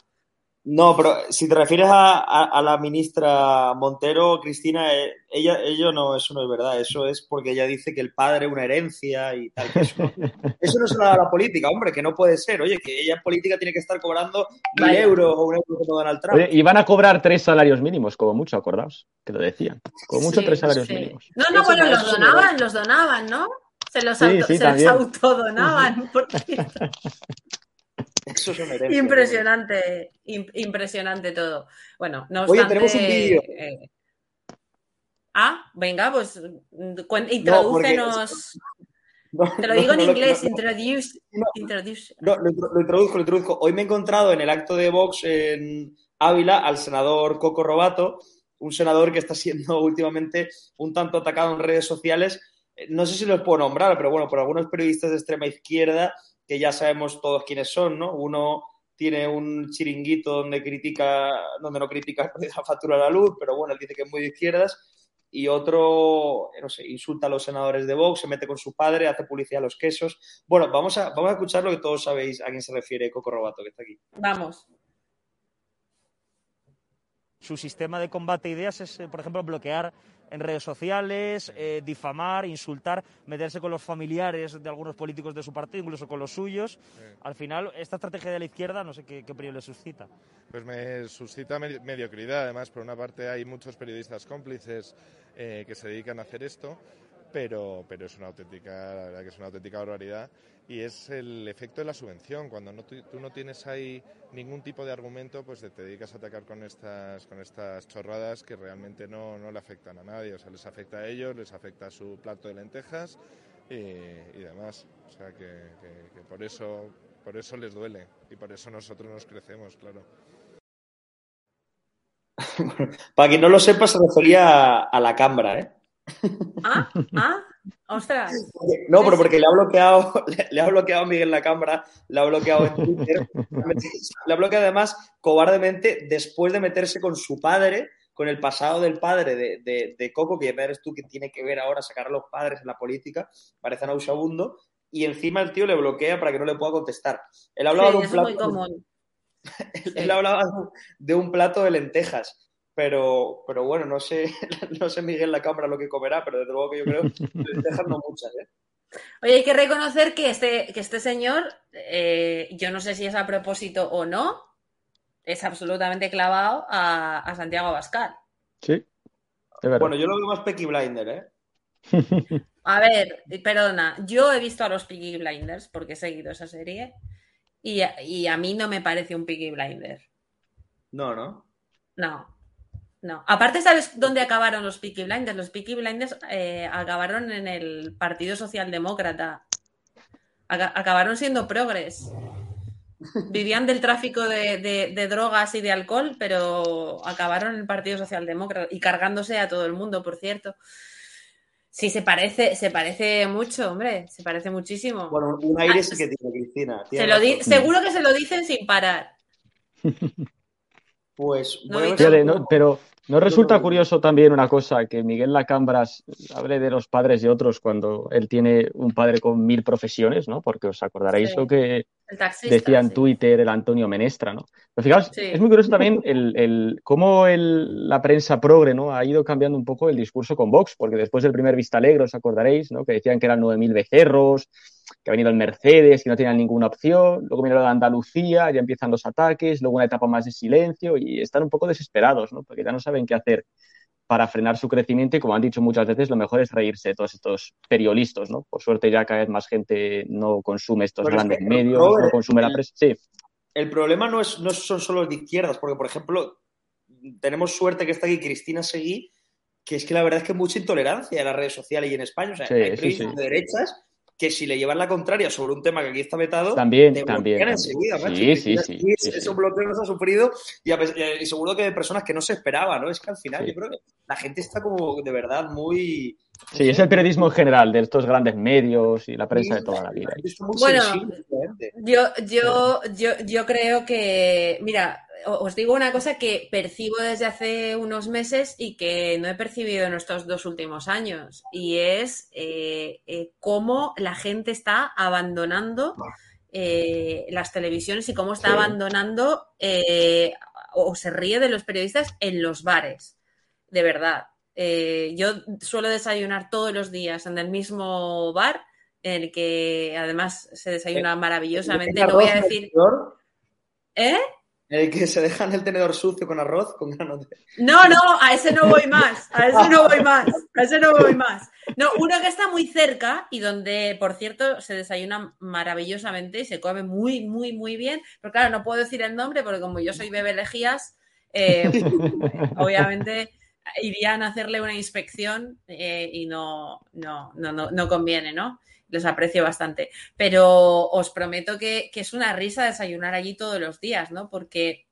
No, pero si te refieres a, a- a la ministra Montero, Cristina, eh, ella, ello no, eso no es verdad. Eso es porque ella dice que el padre una herencia y tal. que Eso no, eso no se lo da a la política, hombre, que no puede ser. Oye, que ella en política tiene que estar cobrando mil euros o un euro como Donald Trump.
Oye, y van a cobrar tres salarios mínimos, como mucho, acordaos, que lo decían. Como mucho
Sí,
tres salarios
sí.
mínimos.
No, no,
Eso
bueno,
no,
los donaban, los donaban, ¿no? Se los,
Sí,
auto-
sí,
se los autodonaban. por cierto.
Eso es herencia.
impresionante, im- impresionante todo. Bueno, no
Oye,
obstante,
tenemos un vídeo.
eh, Ah, venga, pues mm, introdúcenos.
No,
Te lo
no,
digo en
no
inglés,
no-
introduce.
No.
introduce.
No, lo, lo introduzco, lo introduzco. Hoy me he encontrado en el acto de Vox en Ávila al senador Coco Robato, un senador que está siendo últimamente un tanto atacado en redes sociales. Eh, No sé si los puedo nombrar, pero bueno, por algunos periodistas de extrema izquierda, que ya sabemos todos quiénes son, ¿no? Uno tiene un chiringuito donde critica, donde no critica la factura de la luz, pero bueno, él dice que es muy de izquierdas. Y otro, eh, no sé, insulta a los senadores de Vox, se mete con su padre, hace publicidad a los quesos. Bueno, vamos a, vamos a escuchar lo que todos sabéis a quién se refiere Coco Robato, que está aquí.
Vamos.
Su sistema de combate a ideas es, eh, por ejemplo, bloquear en redes sociales, eh, difamar, insultar, meterse con los familiares de algunos políticos de su partido, incluso con los suyos. Al final, esta estrategia de la izquierda, no sé qué, qué opinión le suscita.
Pues me suscita medi- mediocridad. Además, por una parte hay muchos periodistas cómplices eh, que se dedican a hacer esto, pero, pero es una auténtica, la verdad que es una auténtica barbaridad. Y es el efecto de la subvención. Cuando no, tú, tú no tienes ahí ningún tipo de argumento, pues te dedicas a atacar con estas, con estas chorradas que realmente no, no le afectan a nadie. O sea, les afecta a ellos, les afecta a su plato de lentejas y, y demás. O sea, que, que- que por, eso, por eso les duele y por eso nosotros nos crecemos, claro.
Para quien no lo sepa, se refería a, a la cámara, ¿eh?
Ah, ah, ostras.
No, pero porque le ha bloqueado, le, le ha bloqueado Miguel la cámara, le ha bloqueado en Twitter, le ha bloqueado además cobardemente después de meterse con su padre, con el pasado del padre de, de, de Coco, que ya eres tú que tiene que ver ahora sacar a los padres en la política, parece nauseabundo, y encima el tío le bloquea para que no le pueda contestar. Él hablaba
Sí,
de un él hablaba de un plato de lentejas. Pero, pero bueno, no sé, no sé Miguel la cámara lo que comerá, pero desde luego que yo creo no muchas, ¿eh?
Oye, hay que reconocer que este, que este señor, eh, yo no sé si es a propósito o no, es absolutamente clavado a, a Santiago Abascal.
Sí, es verdad.
Bueno, yo lo veo más Peaky Blinder, ¿eh?
A ver, perdona, yo he visto a los Peaky Blinders porque he seguido esa serie y a, y a mí no me parece un Peaky Blinder.
No, ¿no?
No, no. Aparte, ¿sabes dónde acabaron los Peaky Blinders? Los Peaky Blinders eh, acabaron en el Partido Socialdemócrata. Aca- acabaron siendo progres. Vivían del tráfico de, de- de drogas y de alcohol, pero acabaron en el Partido Socialdemócrata y cargándose a todo el mundo, por cierto. Sí, se parece, se parece mucho, hombre, se parece muchísimo.
Bueno, un aire
Ah,
sí que tiene Cristina.
Se
tiene
lo di-
razón.
seguro que se lo dicen sin parar.
Pues
No
voy a
he
ver
Fíjate,
si-
¿no? pero ¿no resulta curioso también una cosa? Que Miguel Lacambras hable de los padres de otros cuando él tiene un padre con mil profesiones, ¿no? Porque os acordaréis
Sí.
lo que
El taxista.
decía en
sí.
Twitter el Antonio Menestra, ¿no? Pero fijaos,
Sí.
es muy curioso también el, el- cómo el- la prensa progre, ¿no? Ha ido cambiando un poco el discurso con Vox, porque después del primer Vista Alegre, os acordaréis, ¿no? Que decían que eran 9.000 becerros, que ha venido el Mercedes, que no tenían ninguna opción, luego viene lo de Andalucía, ya empiezan los ataques, luego una etapa más de silencio y están un poco desesperados, ¿no? Porque ya no saben qué hacer para frenar su crecimiento y como han dicho muchas veces, lo mejor es reírse de todos estos periodistas, ¿no? Por suerte ya cada vez más gente no consume estos
Pero es
grandes
que,
medios,
Robert,
no consume la prensa. Sí,
El problema no, es, no son solo los de izquierdas, porque, por ejemplo, tenemos suerte que está aquí Cristina Seguí, que es que la verdad es que hay mucha intolerancia en las redes sociales y en España. O sea,
Sí,
hay
sí, sí.
de derechas que si le llevan la contraria sobre un tema que aquí está vetado,
También,
te
también, también.
enseguida, macho.
Sí, sí, sí,
Seguí,
sí,
Esos
sí.
bloqueos ha sufrido y, a y seguro que de personas que no se esperaban, ¿no? Es que al final
Sí.
yo creo que la gente está como de verdad muy...
Sí, es el periodismo en general, de estos grandes medios y la prensa de toda la vida.
Bueno. Yo, yo, yo, yo creo que, mira, os digo una cosa que percibo desde hace unos meses y que no he percibido en estos dos últimos años, y es eh, eh, cómo la gente está abandonando eh, las televisiones y cómo está
Sí.
abandonando eh, o se ríe de los periodistas en los bares, de verdad. Eh, yo suelo desayunar todos los días en el mismo bar, en el que además se desayuna maravillosamente.
¿El
No voy a decir. ¿Eh?
El que se dejan el tenedor sucio con arroz, con granos de...
No, no, a ese no voy más, a ese no voy más, a ese no voy más. No, uno que está muy cerca y donde, por cierto, se desayuna maravillosamente y se come muy, muy, muy bien. Pero claro, no puedo decir el nombre porque como yo soy bebé lejías, eh, obviamente irían a hacerle una inspección eh, y no, no, no, no, conviene, ¿no? Los aprecio bastante. Pero os prometo que, que es una risa desayunar allí todos los días, ¿no? Porque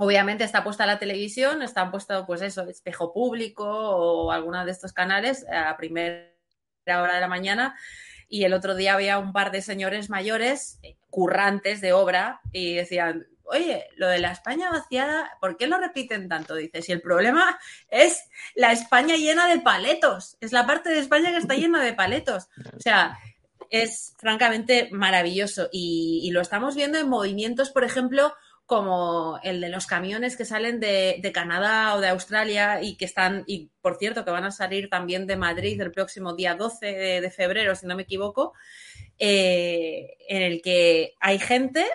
Obviamente está puesta la televisión, están puesto, pues eso, espejo público o alguno de estos canales a primera hora de la mañana. Y el otro día había un par de señores mayores, currantes de obra, y decían, oye, lo de la España vaciada, ¿por qué lo repiten tanto? Dice, si el problema es la España llena de paletos, es la parte de España que está llena de paletos. O sea, es francamente maravilloso y, y lo estamos viendo en movimientos, por ejemplo, como el de los camiones que salen de, de, Canadá o de Australia y que están, y por cierto, que van a salir también de Madrid el próximo día 12 de, de febrero, si no me equivoco, eh, en el que hay gente,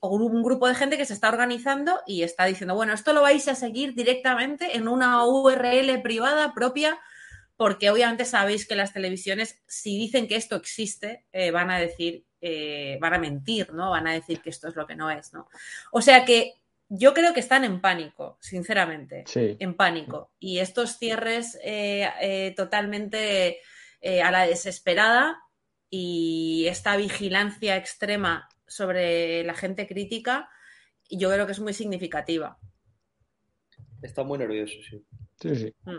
o un grupo de gente que se está organizando y está diciendo, bueno, esto lo vais a seguir directamente en una URL privada propia porque obviamente sabéis que las televisiones, si dicen que esto existe, eh, van a decir, eh, van a mentir, ¿no? Van a decir que esto es lo que no es, ¿no? O sea que yo creo que están en pánico, sinceramente,
sí.
en pánico. Y estos cierres eh, totalmente a la desesperada y esta vigilancia extrema sobre la gente crítica, yo creo que es muy significativa.
Está muy nervioso, sí.
Sí, sí.
Mm.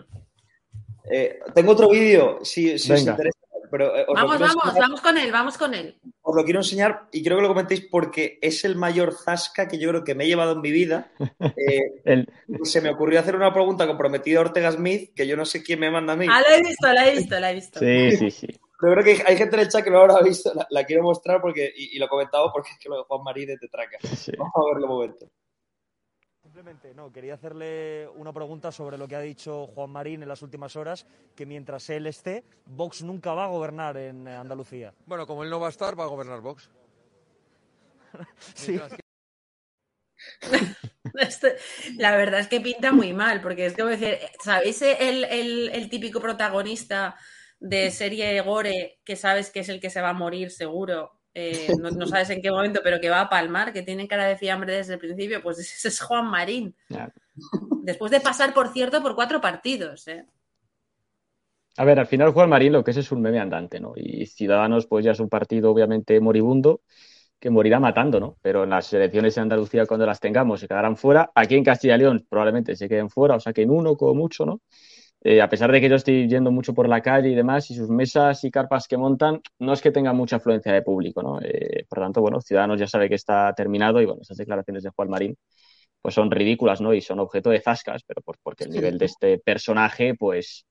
Eh, tengo otro vídeo, si, si os interesa. Pero, eh, os
vamos, vamos,
enseñar,
vamos con él, vamos con él.
Os lo quiero enseñar y quiero que lo comentéis porque es el mayor zasca que yo creo que me he llevado en mi vida. Eh,
el...
Se me ocurrió hacer una pregunta comprometida a Ortega Smith, que yo no sé quién me manda a mí.
Ah, la he visto, la he visto, la he visto.
Sí, sí, sí.
Pero creo que hay, gente en el chat que no lo habrá visto, la, la quiero mostrar porque, y, y, lo he comentado porque es que lo de Juan Marín de Tetraca. Sí. Vamos a verlo un momento.
Simplemente, no, quería hacerle una pregunta sobre lo que ha dicho Juan Marín en las últimas horas, que mientras él esté, Vox nunca va a gobernar en Andalucía.
Bueno, como él no va a estar, va a gobernar Vox.
sí.
Este, la verdad es que pinta muy mal, porque es como decir, ¿sabéis el, el, el, típico protagonista de serie Gore que sabes que es el que se va a morir seguro? Eh, no, no, sabes en qué momento, pero que va a palmar, que tiene cara de fiambre desde el principio, pues ese es Juan Marín. Después de pasar, por cierto, por cuatro partidos. ¿eh?
A ver, al final Juan Marín lo que es es un meme andante, ¿no? Y Ciudadanos, pues ya es un partido obviamente moribundo que morirá matando, ¿no? Pero en las elecciones en Andalucía, cuando las tengamos, se quedarán fuera. Aquí en Castilla y León probablemente se queden fuera o saquen uno como mucho, ¿no? Eh, a pesar de que yo estoy yendo mucho por la calle y demás, y sus mesas y carpas que montan, no es que tengan mucha afluencia de público, ¿no? Eh, por tanto, bueno, Ciudadanos ya sabe que está terminado y, bueno, esas declaraciones de Juan Marín pues son ridículas, ¿no? Y son objeto de zascas, pero por- porque el nivel de este personaje, pues,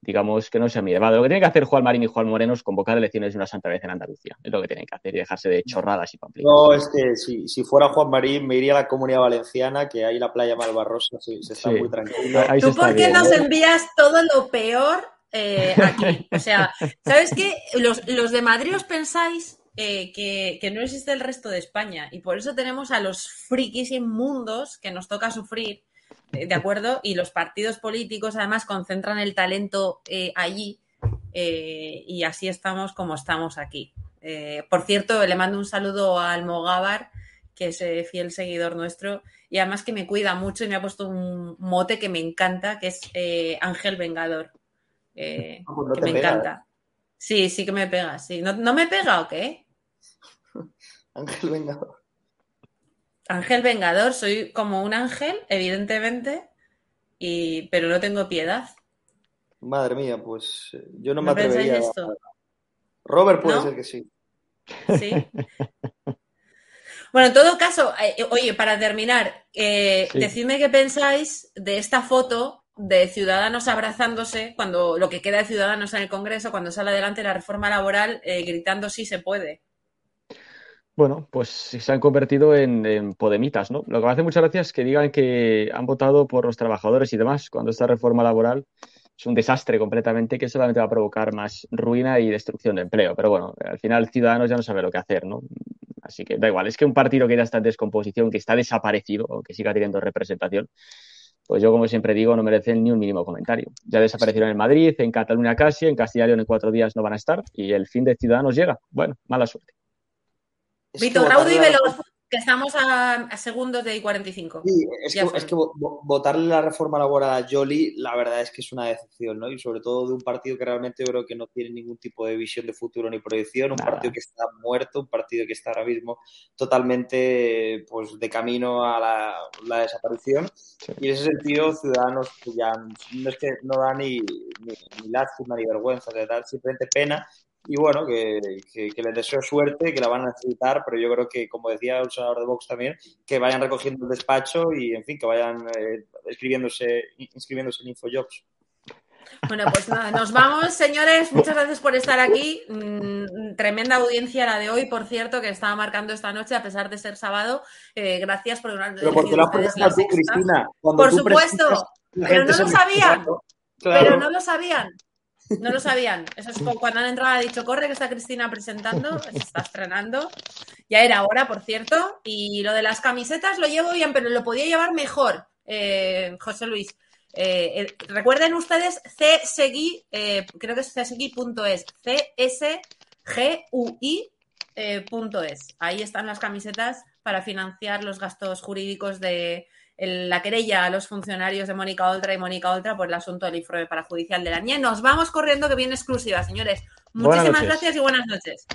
digamos que no se elevado. Lo que tiene que hacer Juan Marín y Juan Moreno es convocar elecciones de una santa vez en Andalucía. Es lo que tienen que hacer y dejarse de chorradas y pamplinas.
No, es que si, si fuera Juan Marín me iría a la comunidad valenciana, que ahí la playa Malvarrosa se, se está
Sí.
muy.
Ahí se
¿Tú por qué
bien,
nos
¿no?
envías todo lo peor eh, aquí? O sea, ¿sabes qué? Los, los de Madrid os pensáis eh, que, que no existe el resto de España y por eso tenemos a los frikis inmundos que nos toca sufrir, ¿de acuerdo? Y los partidos políticos además concentran el talento eh, allí eh, y así estamos como estamos aquí. Eh, por cierto, le mando un saludo a Almogávar, que es eh, fiel seguidor nuestro, y además que me cuida mucho y me ha puesto un mote que me encanta, que es eh, Ángel Vengador. Eh,
Ah, pues no
que me
pega,
encanta. Sí, sí que me pega, sí. ¿No, no me pega o qué?
Ángel Vengador.
Ángel Vengador, soy como un ángel, evidentemente, y, pero no tengo piedad.
Madre mía, pues eh, yo no me
¿No pensáis
atrevería.
esto?
Robert puede
¿No?
ser que sí.
Sí. Bueno, en todo caso, eh, oye, para terminar, eh,
Sí.
decidme qué pensáis de esta foto de ciudadanos abrazándose cuando lo que queda de ciudadanos en el Congreso, cuando sale adelante la reforma laboral, eh, gritando sí se puede.
Bueno, pues se han convertido en, en podemitas, ¿no? Lo que me hace mucha gracia es que digan que han votado por los trabajadores y demás, cuando esta reforma laboral es un desastre completamente que solamente va a provocar más ruina y destrucción de empleo. Pero bueno, al final Ciudadanos ya no sabe lo que hacer, ¿no? Así que da igual, es que un partido que ya está en descomposición, que está desaparecido, aunque siga teniendo representación, pues yo, como siempre digo, no merecen ni un mínimo comentario. Ya desaparecieron en Madrid, en Cataluña casi, en Castilla y León en cuatro días no van a estar y el fin de Ciudadanos llega. Bueno, mala suerte.
Es que
Vito
votarle
Raudo y
la
Veloz, que estamos a, a segundos de I-45.
Sí, es que, es que vo- vo- votarle la reforma laboral a Joly, la verdad es que es una decepción, ¿no? Y sobre todo de un partido que realmente yo creo que no tiene ningún tipo de visión de futuro ni proyección, un
Nada.
partido que está muerto, un partido que está ahora mismo totalmente pues de camino a la, la desaparición. Y en ese sentido, Ciudadanos pues ya no es que no da ni, ni, ni lástima ni vergüenza, le da simplemente pena. Y bueno, que, que, que les deseo suerte, que la van a necesitar, pero yo creo que, como decía un senador de Vox también, que vayan recogiendo el despacho y, en fin, que vayan eh, escribiéndose, inscribiéndose en Infojobs.
Bueno, pues nada, nos vamos, señores. Muchas gracias por estar aquí. Mm, tremenda audiencia la de hoy, por cierto, que estaba marcando esta noche, a pesar de ser sábado. Eh, gracias por
Pero porque
la
tú,
sexta.
Cristina.
Por supuesto,
la
pero no lo sabían.
claro.
Pero no lo sabían. No lo sabían. Eso es como cuando han entrado ha dicho, corre que está Cristina presentando, se está estrenando. Ya era hora, por cierto. Y lo de las camisetas lo llevo bien, pero lo podía llevar mejor, eh, José Luis. Eh, eh, recuerden ustedes csegui, eh, creo que es. Ahí están las camisetas para financiar los gastos jurídicos de la querella a los funcionarios de Mónica Oltra y Mónica Oltra por el asunto del informe parajudicial de la niña. Nos vamos corriendo que viene exclusiva, señores. Muchísimas gracias y buenas noches.